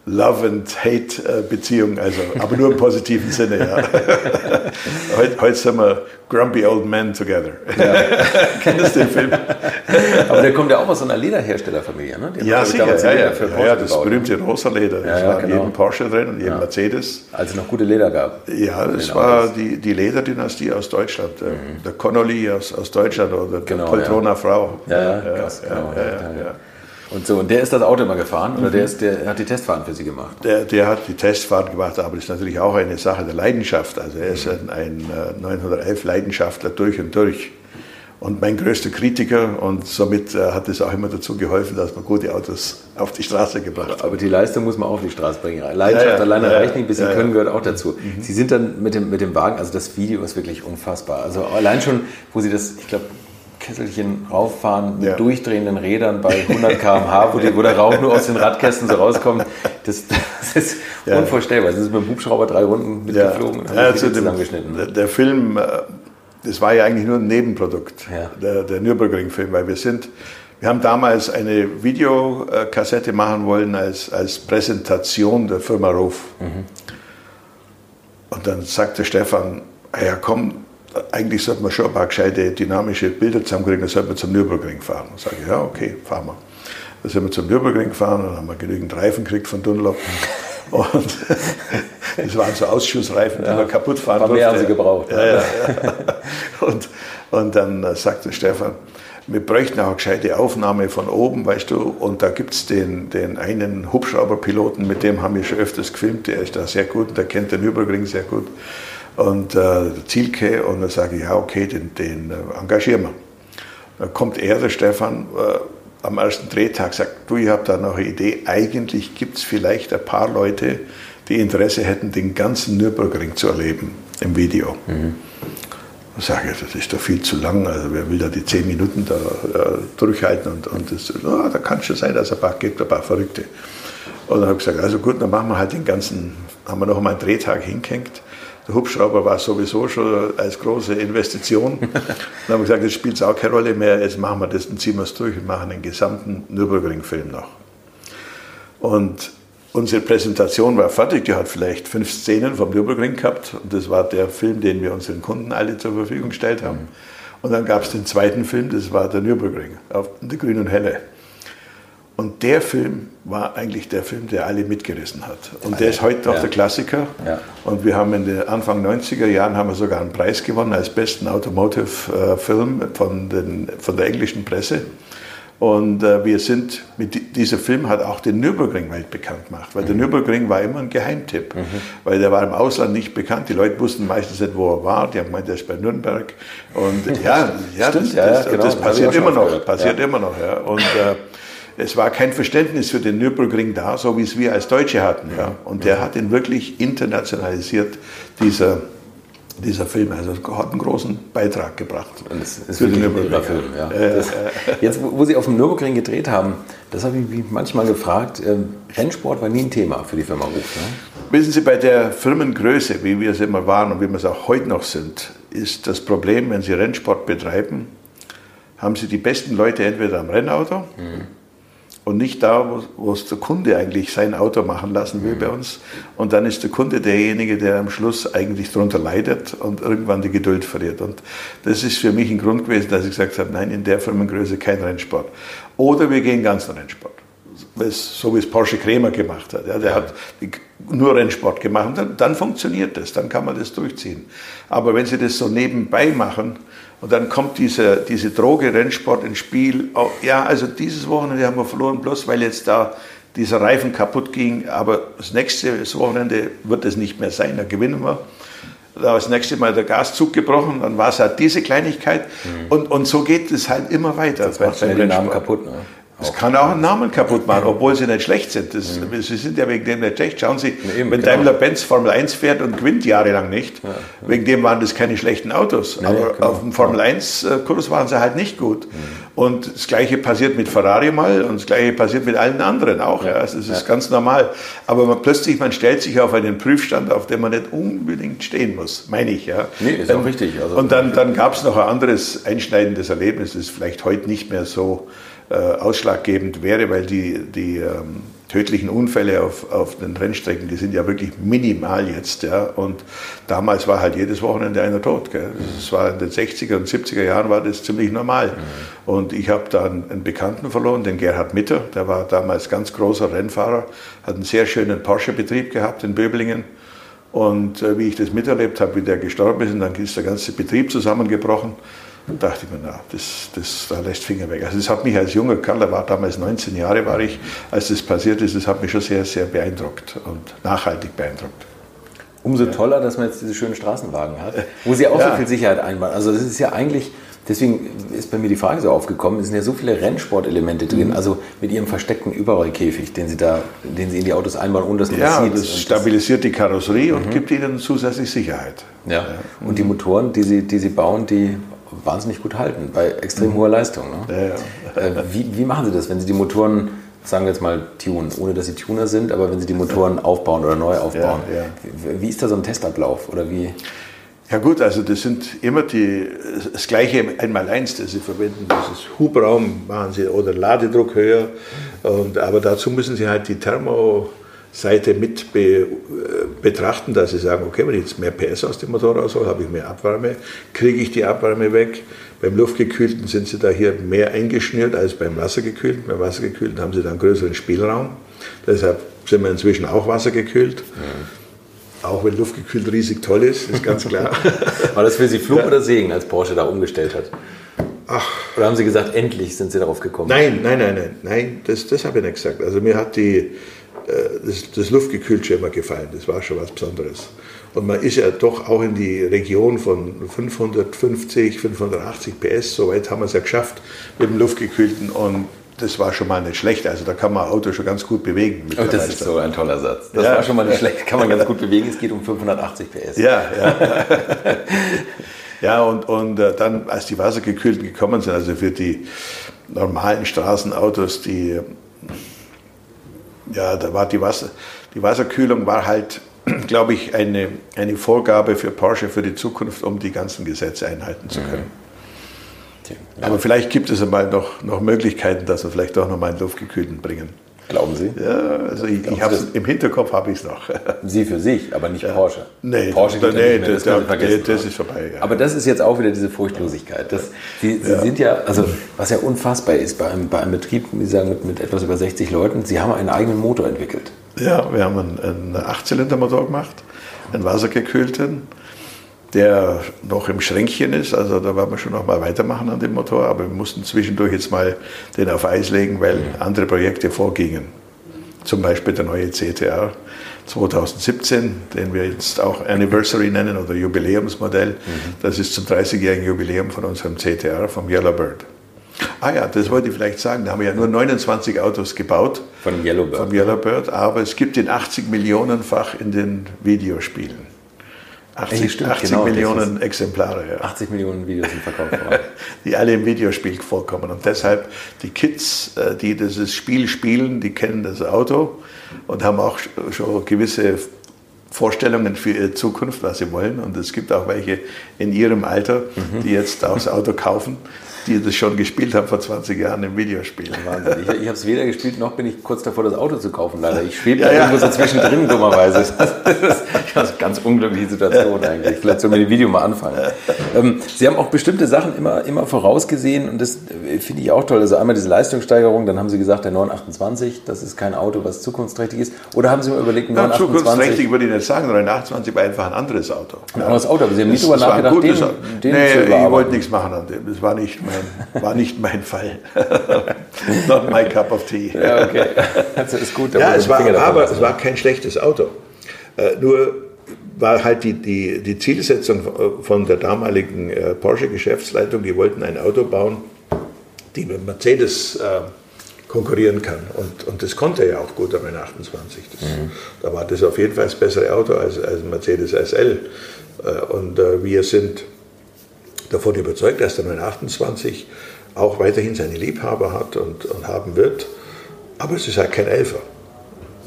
S2: Love and Hate äh, Beziehung, also, aber nur im positiven Sinne. Ja. heute, heute sind wir Grumpy Old Men Together. Ja. Kennst du den Film?
S1: aber der kommt ja auch aus so einer Lederherstellerfamilie, ne?
S2: Den ja, sicher. Ja, ja. ja, ja, das berühmte rosa Leder. Das ja, war genau. jedem Porsche drin und jedem Mercedes.
S1: Als es noch gute Leder gab.
S2: Ja, das war die, die Lederdynastie aus Deutschland. Mhm. Der Connolly aus, aus Deutschland oder genau, der Poltrona Frau.
S1: Ja, ja, krass, genau. ja. Und so, und der ist das Auto immer gefahren oder mhm. der, ist, der hat die Testfahrten für Sie gemacht?
S2: Der, der hat die Testfahrten gemacht, aber das ist natürlich auch eine Sache der Leidenschaft. Also er ist ein, ein 911 äh, Leidenschaftler durch und durch und mein größter Kritiker und somit äh, hat es auch immer dazu geholfen, dass man gute Autos auf die Straße gebracht hat.
S1: Aber die Leistung muss man auch auf die Straße bringen. Leidenschaft ja, ja, alleine ja, reicht nicht, ein bisschen Können gehört auch dazu. Mhm. Sie sind dann mit dem, mit dem Wagen, also das Video ist wirklich unfassbar. Also allein schon, wo Sie das, ich glaube, Kesselchen rauffahren mit ja. durchdrehenden Rädern bei 100 km/h, wo, die, wo, der Rauch nur aus den Radkästen so rauskommt. Das, das ist ja. unvorstellbar. Sie sind mit dem Hubschrauber drei Runden mitgeflogen und
S2: haben ja, also zusammengeschnitten. Der, der, Film, äh, das war ja eigentlich nur ein Nebenprodukt, der, der Nürburgring-Film, weil wir sind, wir haben damals eine Videokassette machen wollen als, als Präsentation der Firma Ruf. Mhm. Und dann sagte Stefan, ja komm, eigentlich sollte man schon ein paar gescheite dynamische Bilder zusammenkriegen, dann sollte man zum Nürburgring fahren. Dann sage ich, ja, okay, fahren wir. Dann sind wir zum Nürburgring gefahren und haben wir genügend Reifen gekriegt von Dunlop. Und das waren so Ausschussreifen, die ja, man kaputt fahren
S1: durfte. mehr haben sie gebraucht.
S2: Ja, ja. Und, und dann äh, sagte Stefan, wir bräuchten auch eine gescheite Aufnahme von oben, weißt du, und da gibt es den, den einen Hubschrauberpiloten, mit dem haben wir schon öfters gefilmt, der ist da sehr gut, der kennt den Nürburgring sehr gut und äh, Zielke und dann sage ich, ja okay, den, den äh, engagieren wir. Dann kommt er, der Stefan, äh, am ersten Drehtag, sagt, du, ich habe da noch eine Idee, eigentlich gibt es vielleicht ein paar Leute, die Interesse hätten, den ganzen Nürburgring zu erleben im Video. Mhm. Ich sage das ist doch viel zu lang, also wer will da die zehn Minuten da äh, durchhalten und, und das, oh, da kann es schon sein, dass es ein paar gibt, ein paar Verrückte. Und dann habe ich gesagt, also gut, dann machen wir halt den ganzen, haben wir noch mal einen Drehtag hingehängt der Hubschrauber war sowieso schon als große Investition. dann haben wir gesagt, jetzt spielt es auch keine Rolle mehr, jetzt machen wir das und ziehen wir es durch und machen den gesamten Nürburgring-Film noch. Und unsere Präsentation war fertig, die hat vielleicht fünf Szenen vom Nürburgring gehabt und das war der Film, den wir unseren Kunden alle zur Verfügung gestellt haben. Und dann gab es den zweiten Film, das war der Nürburgring, auf der Grün und Helle. Und der Film war eigentlich der Film, der alle mitgerissen hat. Und der ist heute noch ja. der Klassiker. Ja. Und wir haben in den Anfang 90er Jahren haben wir sogar einen Preis gewonnen als besten Automotive-Film von, von der englischen Presse. Und äh, wir sind, mit dieser Film hat auch den Nürburgring weltbekannt gemacht, weil mhm. der Nürburgring war immer ein Geheimtipp, mhm. weil der war im Ausland nicht bekannt. Die Leute wussten meistens nicht, wo er war. Die haben gemeint, er ist bei Nürnberg. Und ja, ja, Stimmt, das, das, genau. das passiert immer noch, passiert immer noch. Ja. Und äh, es war kein Verständnis für den Nürburgring da, so wie es wir als Deutsche hatten. Ja. Und der hat ihn wirklich internationalisiert, dieser, dieser Film. Also hat einen großen Beitrag gebracht.
S1: Und das ist für den Nürburgring. Film, ja. Äh, das, jetzt, wo Sie auf dem Nürburgring gedreht haben, das habe ich mich manchmal gefragt. Ähm, Rennsport war nie ein Thema für die Firma Ruf. Ne?
S2: Wissen Sie, bei der Firmengröße, wie wir es immer waren und wie wir es auch heute noch sind, ist das Problem, wenn Sie Rennsport betreiben, haben Sie die besten Leute entweder am Rennauto. Mhm und nicht da, wo, es der Kunde eigentlich sein Auto machen lassen will bei uns. Und dann ist der Kunde derjenige, der am Schluss eigentlich darunter leidet und irgendwann die Geduld verliert. Und das ist für mich ein Grund gewesen, dass ich gesagt habe, nein, in der Firmengröße kein Rennsport. Oder wir gehen ganz in Rennsport. So wie es Porsche Kremer gemacht hat. Ja, der hat nur Rennsport gemacht. Dann, dann funktioniert das, dann kann man das durchziehen. Aber wenn Sie das so nebenbei machen, und dann kommt diese, diese Droge Rennsport ins Spiel. Oh, ja, also dieses Wochenende haben wir verloren, bloß weil jetzt da dieser Reifen kaputt ging. Aber das nächste das Wochenende wird es nicht mehr sein, da gewinnen wir. Da war das nächste Mal der Gaszug gebrochen, dann war es halt diese Kleinigkeit. Mhm. Und, und so geht es halt immer weiter.
S1: Das macht schnell den Namen kaputt. Ne?
S2: Es kann auch einen Namen kaputt machen, obwohl sie nicht schlecht sind. Das, mhm. Sie sind ja wegen dem nicht schlecht. Schauen Sie, Eben, wenn genau. Daimler-Benz Formel 1 fährt und gewinnt jahrelang nicht, ja, ja. wegen dem waren das keine schlechten Autos. Nee, Aber genau. auf dem Formel 1-Kurs waren sie halt nicht gut. Mhm. Und das Gleiche passiert mit Ferrari mal und das Gleiche passiert mit allen anderen auch. Ja. Also das ist ganz normal. Aber man, plötzlich, man stellt sich auf einen Prüfstand, auf dem man nicht unbedingt stehen muss, meine ich. Ja.
S1: Nee, ist auch richtig.
S2: Also und dann, dann gab es noch ein anderes einschneidendes Erlebnis, das vielleicht heute nicht mehr so äh, ausschlaggebend wäre, weil die, die ähm, tödlichen Unfälle auf, auf den Rennstrecken, die sind ja wirklich minimal jetzt. Ja? Und damals war halt jedes Wochenende einer tot. Gell? Das war in den 60er und 70er Jahren war das ziemlich normal. Mhm. Und ich habe da einen, Bekannten verloren, den Gerhard Mitter, der war damals ganz großer Rennfahrer, hat einen sehr schönen Porsche-Betrieb gehabt in Böblingen. Und äh, wie ich das miterlebt habe, wie der gestorben ist, und dann ist der ganze Betrieb zusammengebrochen. Dann dachte ich mir, na, das, das, da lässt Finger weg. Also das hat mich als junger Kerl, da war damals 19 Jahre, war ich, als das passiert ist, das hat mich schon sehr, sehr beeindruckt und nachhaltig beeindruckt.
S1: Umso toller, dass man jetzt diese schönen Straßenwagen hat, wo sie auch ja. so viel Sicherheit einbauen. Also das ist ja eigentlich, deswegen ist bei mir die Frage so aufgekommen, es sind ja so viele Rennsportelemente drin, mhm. also mit ihrem versteckten Überrollkäfig, den sie da, den sie in die Autos einbauen, ohne dass man
S2: ja, das sieht. das stabilisiert die Karosserie und mhm. gibt ihnen zusätzlich Sicherheit.
S1: Ja. ja. Und die Motoren, die sie, die sie bauen, die wahnsinnig gut halten, bei extrem mhm. hoher Leistung. Ne? Ja, ja. Äh, wie, wie machen Sie das, wenn Sie die Motoren, sagen wir jetzt mal, tunen, ohne dass Sie Tuner sind, aber wenn Sie die Motoren aufbauen oder neu aufbauen? Ja, wie, ist da so ein Testablauf? Oder wie?
S2: Ja gut, also das sind immer die, das gleiche Einmaleins, das Sie verwenden. Das ist Hubraum, machen Sie, oder Ladedruck höher. Und, aber dazu müssen Sie halt die Thermo... Seite mit be, äh, betrachten, dass sie sagen, okay, wenn ich jetzt mehr PS aus dem Motor raushole, habe ich mehr Abwärme, kriege ich die Abwärme weg. Beim Luftgekühlten sind sie da hier mehr eingeschnürt als beim Wassergekühlten. Beim Wassergekühlten haben sie dann größeren Spielraum. Deshalb sind wir inzwischen auch wassergekühlt. Ja. Auch wenn luftgekühlt riesig toll ist, ist ganz klar.
S1: War das für Sie Flug ja. oder Segen, als Porsche da umgestellt hat? Ach. Oder haben Sie gesagt, endlich sind Sie darauf gekommen?
S2: Nein, nein, nein, nein, nein, das, das habe ich nicht gesagt. Also mir hat die, das, das Luftgekühlt schon immer gefallen. Das war schon was Besonderes. Und man ist ja doch auch in die Region von 550, 580 PS, soweit haben wir es ja geschafft mit dem Luftgekühlten. Und das war schon mal nicht schlecht. Also da kann man Auto schon ganz gut bewegen.
S1: Oh, das ist so ein toller Satz. Das ja. war schon mal nicht schlecht, kann man ganz gut bewegen. Es geht um 580 PS.
S2: Ja, ja. ja, und, und äh, dann, als die Wassergekühlten gekommen sind, also für die normalen Straßenautos, die ja, da war die, Wasser, die Wasserkühlung war halt, glaube ich, eine, eine Vorgabe für Porsche für die Zukunft, um die ganzen Gesetze einhalten zu können. Mhm. Ja. Aber vielleicht gibt es einmal noch, noch Möglichkeiten, dass wir vielleicht doch noch mal einen Luftgekühlten bringen.
S1: Glauben Sie?
S2: Ja, also ich, ich hab's, im Hinterkopf habe ich es noch.
S1: Sie für sich, aber nicht ja. Porsche.
S2: Nee,
S1: Porsche
S2: da, nee, das, das, das, das ist vorbei.
S1: Ja. Aber das ist jetzt auch wieder diese Furchtlosigkeit. Das, Sie, Sie sind ja, also was ja unfassbar ist bei einem, bei einem Betrieb, wie sagen, mit, mit etwas über 60 Leuten, Sie haben einen eigenen Motor entwickelt.
S2: Ja, wir haben einen, einen Achtzylindermotor gemacht, einen wassergekühlten der noch im Schränkchen ist. Also da werden wir schon noch mal weitermachen an dem Motor, aber wir mussten zwischendurch jetzt mal den auf Eis legen, weil andere Projekte vorgingen. Zum Beispiel der neue CTR 2017, den wir jetzt auch Anniversary nennen oder Jubiläumsmodell. Mhm. Das ist zum 30-jährigen Jubiläum von unserem CTR, vom Yellowbird. Ah ja, das wollte ich vielleicht sagen. Da haben wir ja nur 29 Autos gebaut.
S1: Von Yellowbird.
S2: Vom Yellowbird, aber es gibt ihn 80 Millionenfach in den Videospielen. 80, stimmt, 80 genau, Millionen Exemplare.
S1: Ja. 80 Millionen Videos sind verkauft worden.
S2: die alle im Videospiel vorkommen. Und deshalb, die Kids, äh, die dieses Spiel spielen, die kennen das Auto und haben auch schon gewisse Vorstellungen für ihre Zukunft, was sie wollen. Und es gibt auch welche in ihrem Alter, die jetzt auch das Auto kaufen die das schon gespielt haben vor 20 Jahren im Videospiel.
S1: Wahnsinn. Ich, ich habe es weder gespielt, noch bin ich kurz davor, das Auto zu kaufen, leider. Ich schwebe ja, da ja. irgendwo so zwischendrin, dummerweise. Das ist eine ganz unglückliche Situation eigentlich. Vielleicht sollen wir die Video mal anfangen. Ähm, Sie haben auch bestimmte Sachen immer, immer vorausgesehen und das äh, finde ich auch toll. Also einmal diese Leistungssteigerung, dann haben Sie gesagt, der 928, das ist kein Auto, was zukunftsträchtig ist. Oder haben Sie mal überlegt,
S2: ein 928... Ja, zukunftsträchtig würde ich nicht sagen, sondern 928 war einfach ein anderes Auto.
S1: Ein anderes Auto, aber Sie haben nicht darüber nachgedacht,
S2: den, den nee, ich wollte nichts machen an dem. Das war nicht mein, war nicht mein Fall. Not my cup of tea.
S4: Ja, okay. Das ist gut.
S2: Ja, es war, aber es war kein schlechtes Auto. Äh, nur war halt die, die, die Zielsetzung von der damaligen äh, Porsche-Geschäftsleitung, die wollten ein Auto bauen, die mit Mercedes äh, konkurrieren kann. Und, und das konnte er ja auch gut am N28. Das, mhm. Da war das auf jeden Fall das bessere Auto als, als Mercedes SL. Äh, und äh, wir sind davon überzeugt, dass der 928 auch weiterhin seine Liebhaber hat und, und haben wird. Aber es ist halt kein Elfer.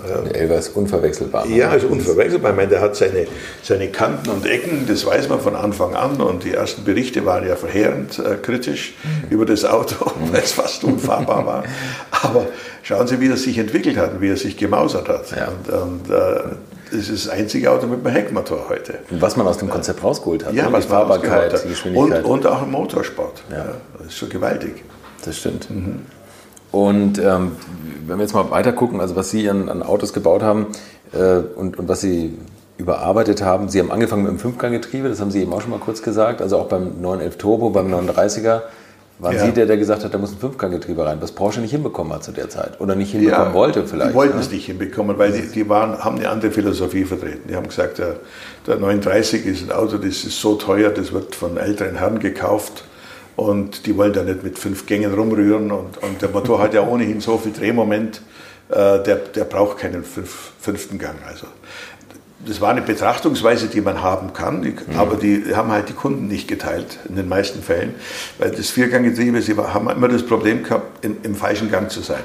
S4: Der Elfer ist unverwechselbar.
S2: Ja, ist unverwechselbar. Ich meine, der hat seine, seine Kanten und Ecken, das weiß man von Anfang an. Und die ersten Berichte waren ja verheerend äh, kritisch mhm. über das Auto, weil es fast unfahrbar war. Aber schauen Sie, wie er sich entwickelt hat und wie er sich gemausert hat. Ja. Und, und äh, das ist das einzige Auto mit einem Heckmotor heute.
S4: Und was man aus dem Konzept rausgeholt hat.
S2: Ja, ne? was die Fahrbarkeit, hat. die Geschwindigkeit. Und, und auch im Motorsport. Ja. ja. das ist schon gewaltig.
S4: Das stimmt. Mhm. Und ähm, wenn wir jetzt mal weiter gucken, also was Sie an, an Autos gebaut haben äh, und, und was Sie überarbeitet haben. Sie haben angefangen mit dem Fünfganggetriebe, das haben Sie eben auch schon mal kurz gesagt, also auch beim 911 Turbo, beim 39er. Waren ja. Sie der, der gesagt hat, da muss ein Fünfganggetriebe rein, was Porsche nicht hinbekommen hat zu der Zeit oder nicht hinbekommen ja, wollte vielleicht?
S2: Die wollten ne? es nicht hinbekommen, weil die, die waren, haben eine andere Philosophie vertreten. Die haben gesagt, der, der 39 ist ein Auto, das ist so teuer, das wird von älteren Herren gekauft und die wollen da nicht mit fünf Gängen rumrühren und, und der Motor hat ja ohnehin so viel Drehmoment, äh, der, der braucht keinen fünf, fünften Gang. Also das war eine Betrachtungsweise, die man haben kann, die, mhm. aber die haben halt die Kunden nicht geteilt in den meisten Fällen, weil das Vierganggetriebe, sie haben immer das Problem gehabt, in, im falschen Gang zu sein.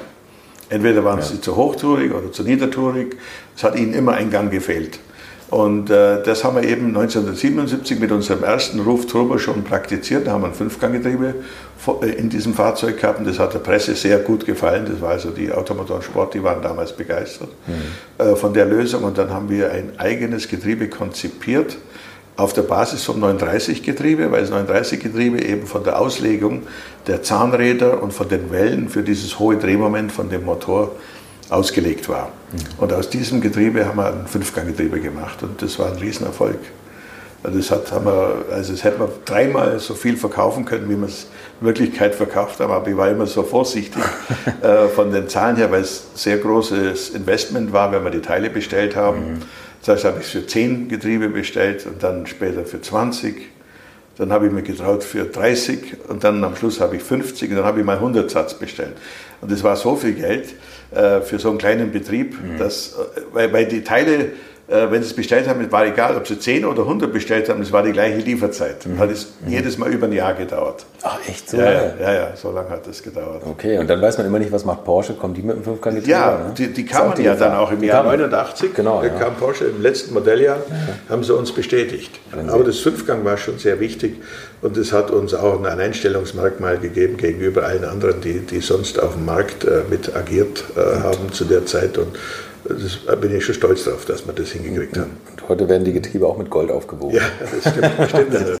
S2: Entweder waren ja. sie zu hochtourig oder zu niedertourig, es hat ihnen immer ein Gang gefehlt. Und äh, das haben wir eben 1977 mit unserem ersten Ruf Turbo schon praktiziert. Da haben wir ein Fünfganggetriebe äh, in diesem Fahrzeug gehabt und das hat der Presse sehr gut gefallen. Das war also die Automotorsport, die waren damals begeistert mhm. äh, von der Lösung. Und dann haben wir ein eigenes Getriebe konzipiert auf der Basis vom 930-Getriebe, weil das 930-Getriebe eben von der Auslegung der Zahnräder und von den Wellen für dieses hohe Drehmoment von dem Motor ausgelegt war. Und aus diesem Getriebe haben wir ein Fünfganggetriebe gemacht und das war ein Riesenerfolg. Das, hat, haben wir, also das hätte man dreimal so viel verkaufen können, wie wir es in Wirklichkeit verkauft haben, aber ich war immer so vorsichtig äh, von den Zahlen her, weil es ein sehr großes Investment war, wenn wir die Teile bestellt haben. Mhm. Das heißt, habe ich es für 10 Getriebe bestellt und dann später für 20. Dann habe ich mir getraut für 30 und dann am Schluss habe ich 50 und dann habe ich mal 100 Satz bestellt. Und das war so viel Geld, für so einen kleinen Betrieb, mhm. dass, äh, weil, weil die Teile äh, wenn sie es bestellt haben, es war egal, ob sie 10 oder 100 bestellt haben, es war die gleiche Lieferzeit. Mhm. Hat es mhm. jedes Mal über ein Jahr gedauert.
S4: Ach, echt
S2: so ja, lange? Ja, ja, so lange hat das gedauert.
S4: Okay, und dann weiß man immer nicht, was macht Porsche, kommt die mit dem 5 Getriebe?
S2: Ja, ne? die, die kamen die ja dann auch im Jahr 89, genau, ja. kam Porsche im letzten Modelljahr, ja. haben sie uns bestätigt. Aber das Fünfgang war schon sehr wichtig und es hat uns auch ein Einstellungsmerkmal gegeben gegenüber allen anderen, die, die sonst auf dem Markt äh, mit agiert äh, haben zu der Zeit und da bin ich schon stolz darauf, dass wir das hingekriegt haben.
S4: Und heute werden die Getriebe auch mit Gold aufgewogen.
S2: Ja, das stimmt. stimmt.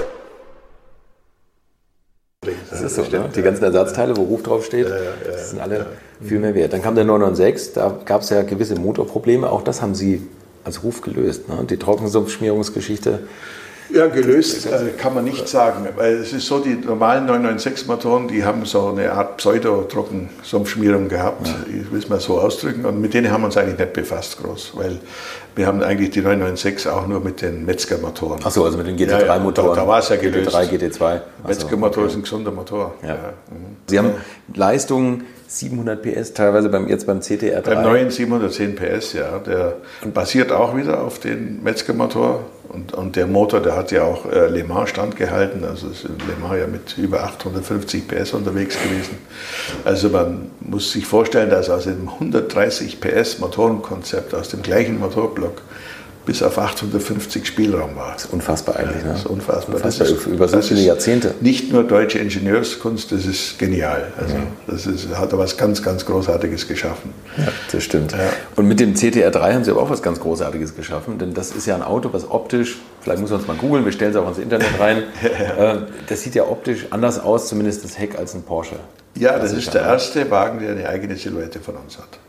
S1: Das ist so, ne? Die ganzen Ersatzteile, wo Ruf ja, ja, sind alle viel mehr wert. Dann kam der 996, da gab es ja gewisse Motorprobleme, auch das haben Sie als Ruf gelöst. Ne? Die Trockensumpfschmierungsgeschichte
S2: ja, gelöst äh, kann man nicht sagen, weil es ist so, die normalen 996-Motoren, die haben so eine Art Pseudo-Trockensumpfschmierung gehabt, ja. ich will es mal so ausdrücken, und mit denen haben wir uns eigentlich nicht befasst groß, weil wir haben eigentlich die 996 auch nur mit den Metzger-Motoren.
S1: Achso, also mit den GT3-Motoren.
S2: Ja, da, da war es ja gelöst.
S1: GT3, GT2.
S2: Metzger-Motor okay. ist ein gesunder Motor.
S1: Ja. Mhm. Sie haben Leistungen 700 PS, teilweise beim, jetzt beim CTR3.
S2: Beim neuen 710 PS, ja. Der basiert auch wieder auf den Metzger-Motor. Und, und der Motor, der hat ja auch äh, Le Mans standgehalten. Also ist Le Mans ja mit über 850 PS unterwegs gewesen. Also man muss sich vorstellen, dass aus dem 130 PS Motorenkonzept, aus dem gleichen Motorblock, bis auf 850 Spielraum war.
S1: Das ist unfassbar eigentlich. Ne?
S2: Das ist unfassbar.
S1: unfassbar das ist, über so viele Jahrzehnte.
S2: Nicht nur deutsche Ingenieurskunst, das ist genial. Also mhm. das ist, hat er was ganz, ganz Großartiges geschaffen.
S1: Ja, das stimmt. Ja. Und mit dem CTR3 haben sie aber auch was ganz Großartiges geschaffen, denn das ist ja ein Auto, was optisch, vielleicht muss man es mal googeln, wir stellen es auch ins Internet rein. Äh, das sieht ja optisch anders aus, zumindest das Heck, als ein Porsche.
S2: Ja, das, das ist der erste Wagen, der eine eigene Silhouette von uns hat.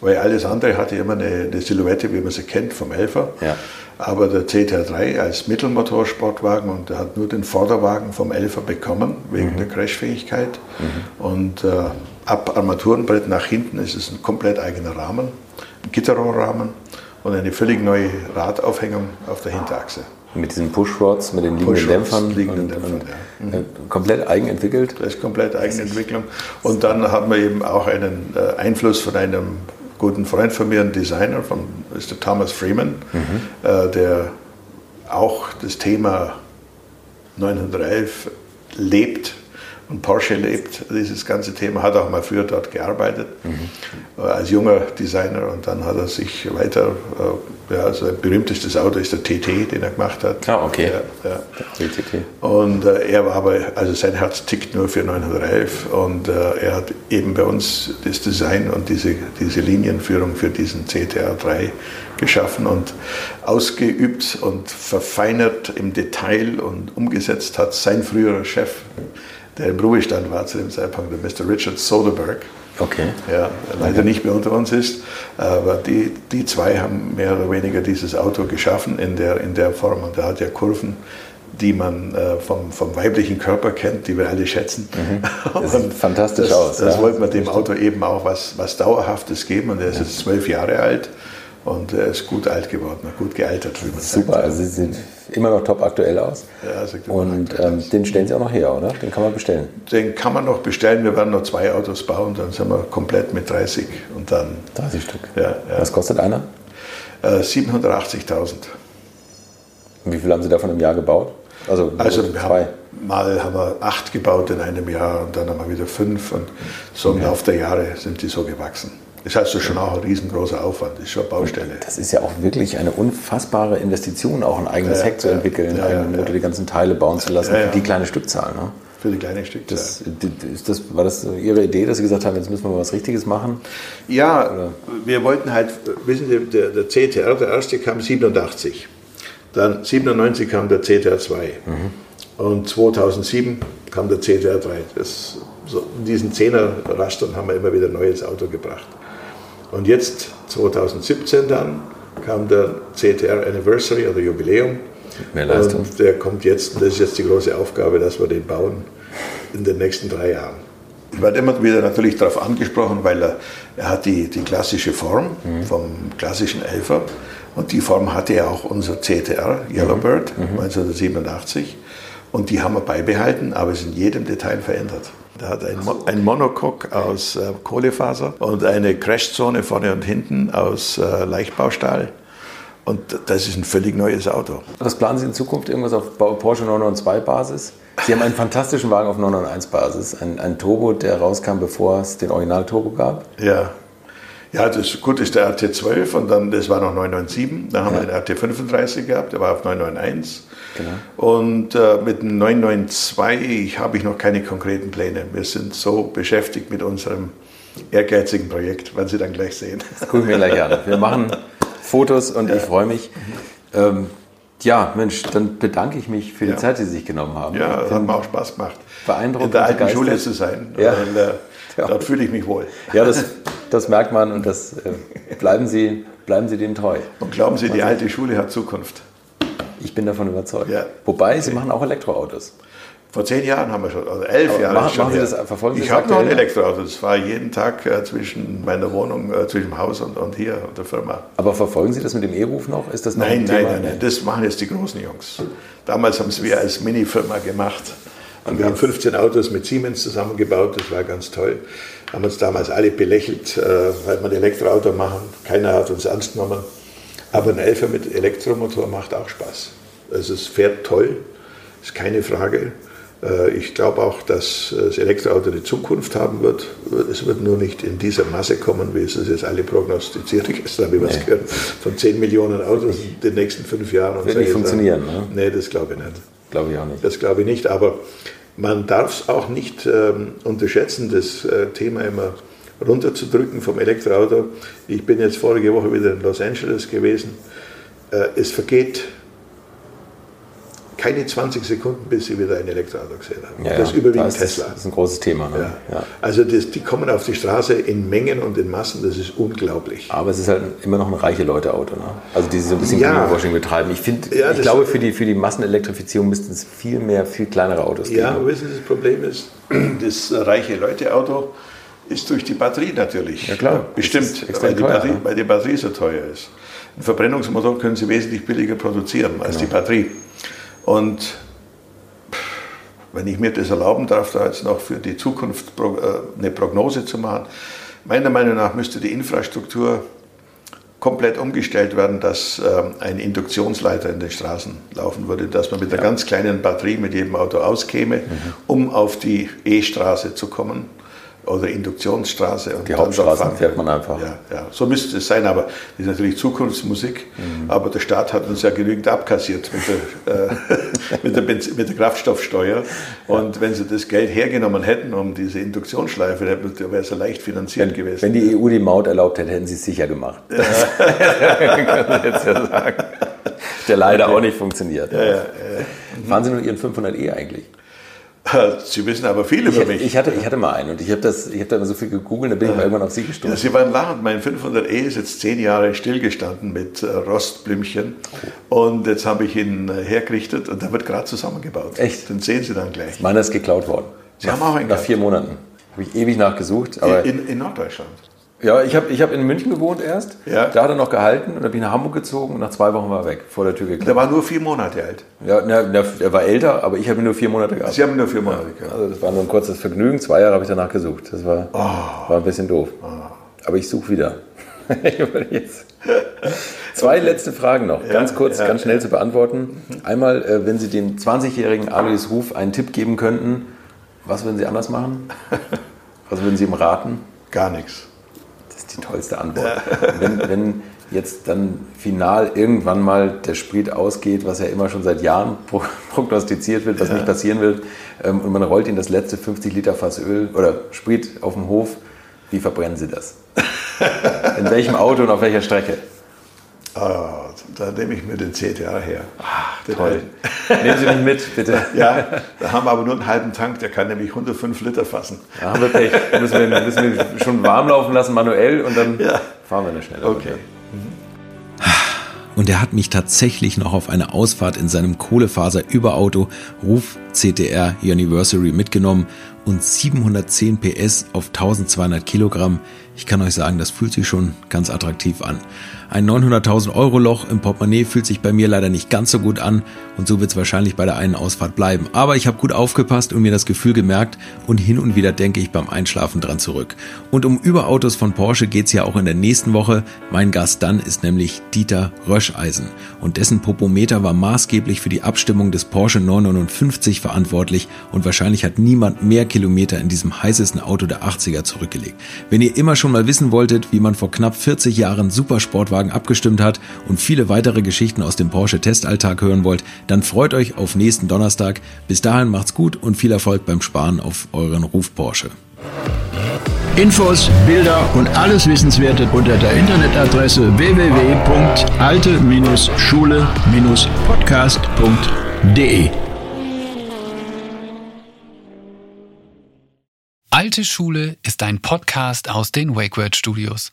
S2: Weil alles andere hatte immer eine, eine Silhouette, wie man sie kennt, vom Elfer. Ja. Aber der CTR3 als Mittelmotorsportwagen und der hat nur den Vorderwagen vom Elfer bekommen, wegen mhm. der Crashfähigkeit. Mhm. Und äh, ab Armaturenbrett nach hinten ist es ein komplett eigener Rahmen, ein Gitterrohrrahmen und eine völlig neue Radaufhängung auf der Hinterachse.
S1: Mit diesen Pushrods, mit den liegenden Dämpfern.
S2: Liegenden und, Dämpfern,
S1: und, ja. mhm. Komplett eigenentwickelt?
S2: Das ist komplett Eigenentwicklung. Und dann haben wir eben auch einen äh, Einfluss von einem guten Freund von mir, ein Designer, von Mr. Thomas Freeman, mhm. äh, der auch das Thema 911 lebt und Porsche lebt. Dieses ganze Thema hat auch mal früher dort gearbeitet, mhm. als junger Designer und dann hat er sich weiter, äh, ja, also berühmtestes Auto ist der TT, den er gemacht hat.
S1: Ah, okay.
S2: Ja, ja. TT. Und äh, er war aber, also sein Herz tickt nur für 911 und äh, er hat eben bei uns das Design und diese, diese Linienführung für diesen CTR 3 geschaffen und ausgeübt und verfeinert im Detail und umgesetzt hat sein früherer Chef der im Ruhestand war zu dem Zeitpunkt, der Mr. Richard Soderbergh.
S1: Okay.
S2: Ja, leider nicht mehr unter uns ist. Aber die, die zwei haben mehr oder weniger dieses Auto geschaffen in der, in der Form. Und er hat ja Kurven, die man äh, vom, vom weiblichen Körper kennt, die wir alle schätzen.
S1: Mhm. Das sieht fantastisch
S2: das,
S1: aus.
S2: Das ja. wollten wir dem Auto eben auch was, was Dauerhaftes geben. Und er ist jetzt zwölf Jahre alt. Und er ist gut alt geworden, gut gealtert,
S1: wie man Super, sagt. also Sie sehen immer noch top aktuell aus.
S2: Ja, sieht
S1: Und ähm, den stellen Sie auch noch her, oder? Den kann man bestellen?
S2: Den kann man noch bestellen. Wir werden noch zwei Autos bauen, dann sind wir komplett mit 30 und dann.
S1: 30 Stück.
S2: Ja, ja.
S1: Was kostet einer?
S2: Äh, 780.000.
S1: Und wie viel haben Sie davon im Jahr gebaut?
S2: Also, also zwei. Haben, mal haben wir acht gebaut in einem Jahr und dann haben wir wieder fünf und so im Laufe der Jahre sind die so gewachsen. Das heißt, das ist schon auch ein riesengroßer Aufwand, das ist schon eine Baustelle.
S1: Das ist ja auch wirklich eine unfassbare Investition, auch ein eigenes ja, Heck zu ja, entwickeln, ja, einen Motor, die ganzen Teile bauen zu lassen, für die kleine Stückzahl. Ne?
S2: Für die kleine Stückzahl.
S1: Das, das, war das Ihre Idee, dass Sie gesagt haben, jetzt müssen wir mal was Richtiges machen?
S2: Ja, Oder? wir wollten halt, wissen Sie, der, der CTR, der erste kam 87, dann 97 kam der CTR 2 mhm. und 2007 kam der CTR 3. Das, so in diesen Zehner-Rastern haben wir immer wieder ein neues Auto gebracht. Und jetzt, 2017 dann, kam der CTR Anniversary oder Jubiläum.
S1: Mehr Leistung.
S2: Und der kommt jetzt, das ist jetzt die große Aufgabe, dass wir den bauen in den nächsten drei Jahren. Ich werde immer wieder natürlich darauf angesprochen, weil er, er hat die, die klassische Form mhm. vom klassischen Elfer, Und die Form hatte ja auch unser CTR, Yellowbird, mhm. 1987. Und die haben wir beibehalten, aber es in jedem Detail verändert. Da hat ein, Mo ein Monocoque aus äh, Kohlefaser und eine Crashzone vorne und hinten aus äh, Leichtbaustahl. Und das ist ein völlig neues Auto.
S1: Was planen Sie in Zukunft? Irgendwas auf Porsche 992-Basis? Sie haben einen fantastischen Wagen auf 991-Basis, ein, ein Turbo, der rauskam, bevor es den Original-Turbo gab.
S2: Ja. Ja, das gut ist der RT12 und dann, das war noch 997. Dann haben ja. wir den RT35 gehabt, der war auf 991. Genau. Und äh, mit dem 992 habe ich noch keine konkreten Pläne. Wir sind so beschäftigt mit unserem ehrgeizigen Projekt, werden Sie dann gleich sehen.
S1: Das gucken wir gleich an. Wir machen Fotos und ja. ich freue mich. Ähm, ja, Mensch, dann bedanke ich mich für die ja. Zeit, die Sie sich genommen haben.
S2: Ja, das hat mir auch Spaß gemacht.
S1: Beeindruckend.
S2: In der alten Schule zu sein. Ja. Und, äh. Dort fühle ich mich wohl.
S1: Ja, das, das merkt man und das äh, bleiben, Sie, bleiben Sie dem treu.
S2: Und glauben Sie, die alte Schule hat Zukunft.
S1: Ich bin davon überzeugt. Ja. Wobei, Sie machen auch Elektroautos.
S2: Vor zehn Jahren haben wir schon, also elf Jahre.
S1: Machen, schon machen Sie das, verfolgen Sie
S2: Ich habe noch ein Elektroauto. Das war jeden Tag äh, zwischen meiner Wohnung, äh, zwischen dem Haus und, und hier und der Firma.
S1: Aber verfolgen Sie das mit dem E-Ruf noch? Ist das noch
S2: nein, nein, nein, nein, das machen jetzt die großen Jungs. Damals haben es wir als Mini-Firma gemacht. Und wir haben 15 Autos mit Siemens zusammengebaut, das war ganz toll. Haben uns damals alle belächelt, äh, weil wir ein Elektroauto machen. Keiner hat uns ernst genommen. Aber ein Elfer mit Elektromotor macht auch Spaß. Also es fährt toll, ist keine Frage. Äh, ich glaube auch, dass das Elektroauto die Zukunft haben wird. Es wird nur nicht in dieser Masse kommen, wie es jetzt alle prognostiziert gestern, habe ich was nee. gehört, von 10 Millionen Autos in den nächsten fünf Jahren.
S1: Wird nicht funktionieren,
S2: ne? Nee, das glaube ich nicht.
S1: Glaube ich auch nicht.
S2: Das glaube ich nicht, aber man darf es auch nicht ähm, unterschätzen, das äh, Thema immer runterzudrücken vom Elektroauto. Ich bin jetzt vorige Woche wieder in Los Angeles gewesen. Äh, es vergeht keine 20 Sekunden, bis sie wieder ein Elektroauto gesehen haben.
S1: Ja, das überwiegend das Tesla. Das ist ein großes Thema.
S2: Ne? Ja. Ja. Also das, die kommen auf die Straße in Mengen und in Massen, das ist unglaublich.
S1: Aber es ist halt immer noch ein reiche Leute-Auto. Ne? Also die so ein bisschen ja. Greenwashing betreiben. Ich, find, ich glaube, für die, für die Massenelektrifizierung müssten es viel mehr, viel kleinere Autos
S2: geben. Ja, wissen Sie, das Problem ist, das reiche Leute-Auto ist durch die Batterie natürlich.
S1: Ja klar.
S2: Bestimmt, weil die, teuer, Batterie, weil die Batterie so teuer ist. Ein Verbrennungsmotor können Sie wesentlich billiger produzieren als genau. die Batterie. Und wenn ich mir das erlauben darf, da jetzt noch für die Zukunft äh, eine Prognose zu machen, meiner Meinung nach müsste die Infrastruktur komplett umgestellt werden, dass ähm, ein Induktionsleiter in den Straßen laufen würde, dass man mit einer ganz kleinen Batterie mit jedem Auto auskäme, mhm. um auf die E-Straße zu kommen oder Induktionsstraße.
S1: Und die Hauptstraßen fährt man einfach.
S2: Ja, ja, so müsste es sein, aber das ist natürlich Zukunftsmusik. Mhm. Aber der Staat hat uns ja genügend abkassiert mit der, äh, mit der, mit der Kraftstoffsteuer. Und ja. wenn sie das Geld hergenommen hätten, um diese Induktionsschleife, dann wäre es ja leicht finanziert
S1: wenn,
S2: gewesen.
S1: Wenn die EU die Maut erlaubt hätte, hätten sie es sicher gemacht. Ja. jetzt ja sagen. Der leider okay. auch nicht funktioniert. Ja, Fahren Sie nur Ihren 500e eigentlich?
S2: Sie wissen aber viel über
S1: ich,
S2: mich.
S1: Ich hatte, ich hatte mal einen und ich habe hab da immer so viel gegoogelt, da bin ich mal irgendwann auf Sie gestoßen. Ja,
S2: Sie waren lachend. Mein 500e ist jetzt zehn Jahre stillgestanden mit äh, Rostblümchen. Und jetzt habe ich ihn äh, hergerichtet und der wird gerade zusammengebaut.
S1: Echt?
S2: Den sehen Sie dann gleich.
S1: Meiner ist geklaut worden.
S2: Sie nach, haben auch einen
S1: Nach vier Monaten. Habe ich ewig nachgesucht. Aber
S2: in, in Norddeutschland?
S1: Ja, ich habe ich hab in München gewohnt erst. Ja. Da hat er noch gehalten und dann bin ich nach Hamburg gezogen und nach zwei Wochen war er weg, vor der Tür geklappt.
S2: Der war nur vier Monate alt.
S1: Ja, na, na, er war älter, aber ich habe ihn nur vier Monate gehabt.
S2: Sie haben ihn nur vier Monate gehabt.
S1: Also das war nur ein kurzes Vergnügen. Zwei Jahre habe ich danach gesucht. Das war, oh. war ein bisschen doof. Oh. Aber ich suche wieder. Zwei letzte Fragen noch, ja, ganz kurz, ja, ganz schnell ja. zu beantworten. Einmal, äh, wenn Sie dem 20-jährigen Alois Ruf einen Tipp geben könnten, was würden Sie anders machen? Was würden Sie ihm raten?
S2: Gar nichts
S1: die tollste Antwort. wenn, wenn jetzt dann final irgendwann mal der Sprit ausgeht, was ja immer schon seit Jahren prognostiziert wird, was ja. nicht passieren wird, ähm, und man rollt in das letzte 50 Liter Fass Öl oder Sprit auf dem Hof, wie verbrennen Sie das? in welchem Auto und auf welcher Strecke?
S2: Oh, da nehme ich mir den CTA her.
S1: Ach, toll. Nehmen Sie mich mit, bitte.
S2: Ja, da haben wir aber nur einen halben Tank, der kann nämlich 105 Liter fassen.
S1: Da haben wir Pech. Müssen wir, müssen wir schon warm laufen lassen, manuell, und dann ja. fahren wir eine schnelle.
S2: Okay.
S5: Und er hat mich tatsächlich noch auf eine Ausfahrt in seinem Kohlefaser-Überauto Ruf CTR Anniversary mitgenommen
S1: und 710 PS auf 1200 Kilogramm. Ich kann euch sagen, das fühlt sich schon ganz attraktiv an. Ein 900.000 Euro Loch im Portemonnaie fühlt sich bei mir leider nicht ganz so gut an und so wird es wahrscheinlich bei der einen Ausfahrt bleiben. Aber ich habe gut aufgepasst und mir das Gefühl gemerkt und hin und wieder denke ich beim Einschlafen dran zurück. Und um Überautos von Porsche geht's ja auch in der nächsten Woche. Mein Gast dann ist nämlich Dieter Röscheisen und dessen Popometer war maßgeblich für die Abstimmung des Porsche 959 verantwortlich und wahrscheinlich hat niemand mehr Kilometer in diesem heißesten Auto der 80er zurückgelegt. Wenn ihr immer schon mal wissen wolltet, wie man vor knapp 40 Jahren Supersportwagen abgestimmt hat und viele weitere Geschichten aus dem Porsche Testalltag hören wollt, dann freut euch auf nächsten Donnerstag. Bis dahin macht's gut und viel Erfolg beim Sparen auf euren Ruf Porsche.
S6: Infos, Bilder und alles Wissenswerte unter der Internetadresse www.alte-schule-podcast.de.
S7: Alte Schule ist ein Podcast aus den WakeWord Studios.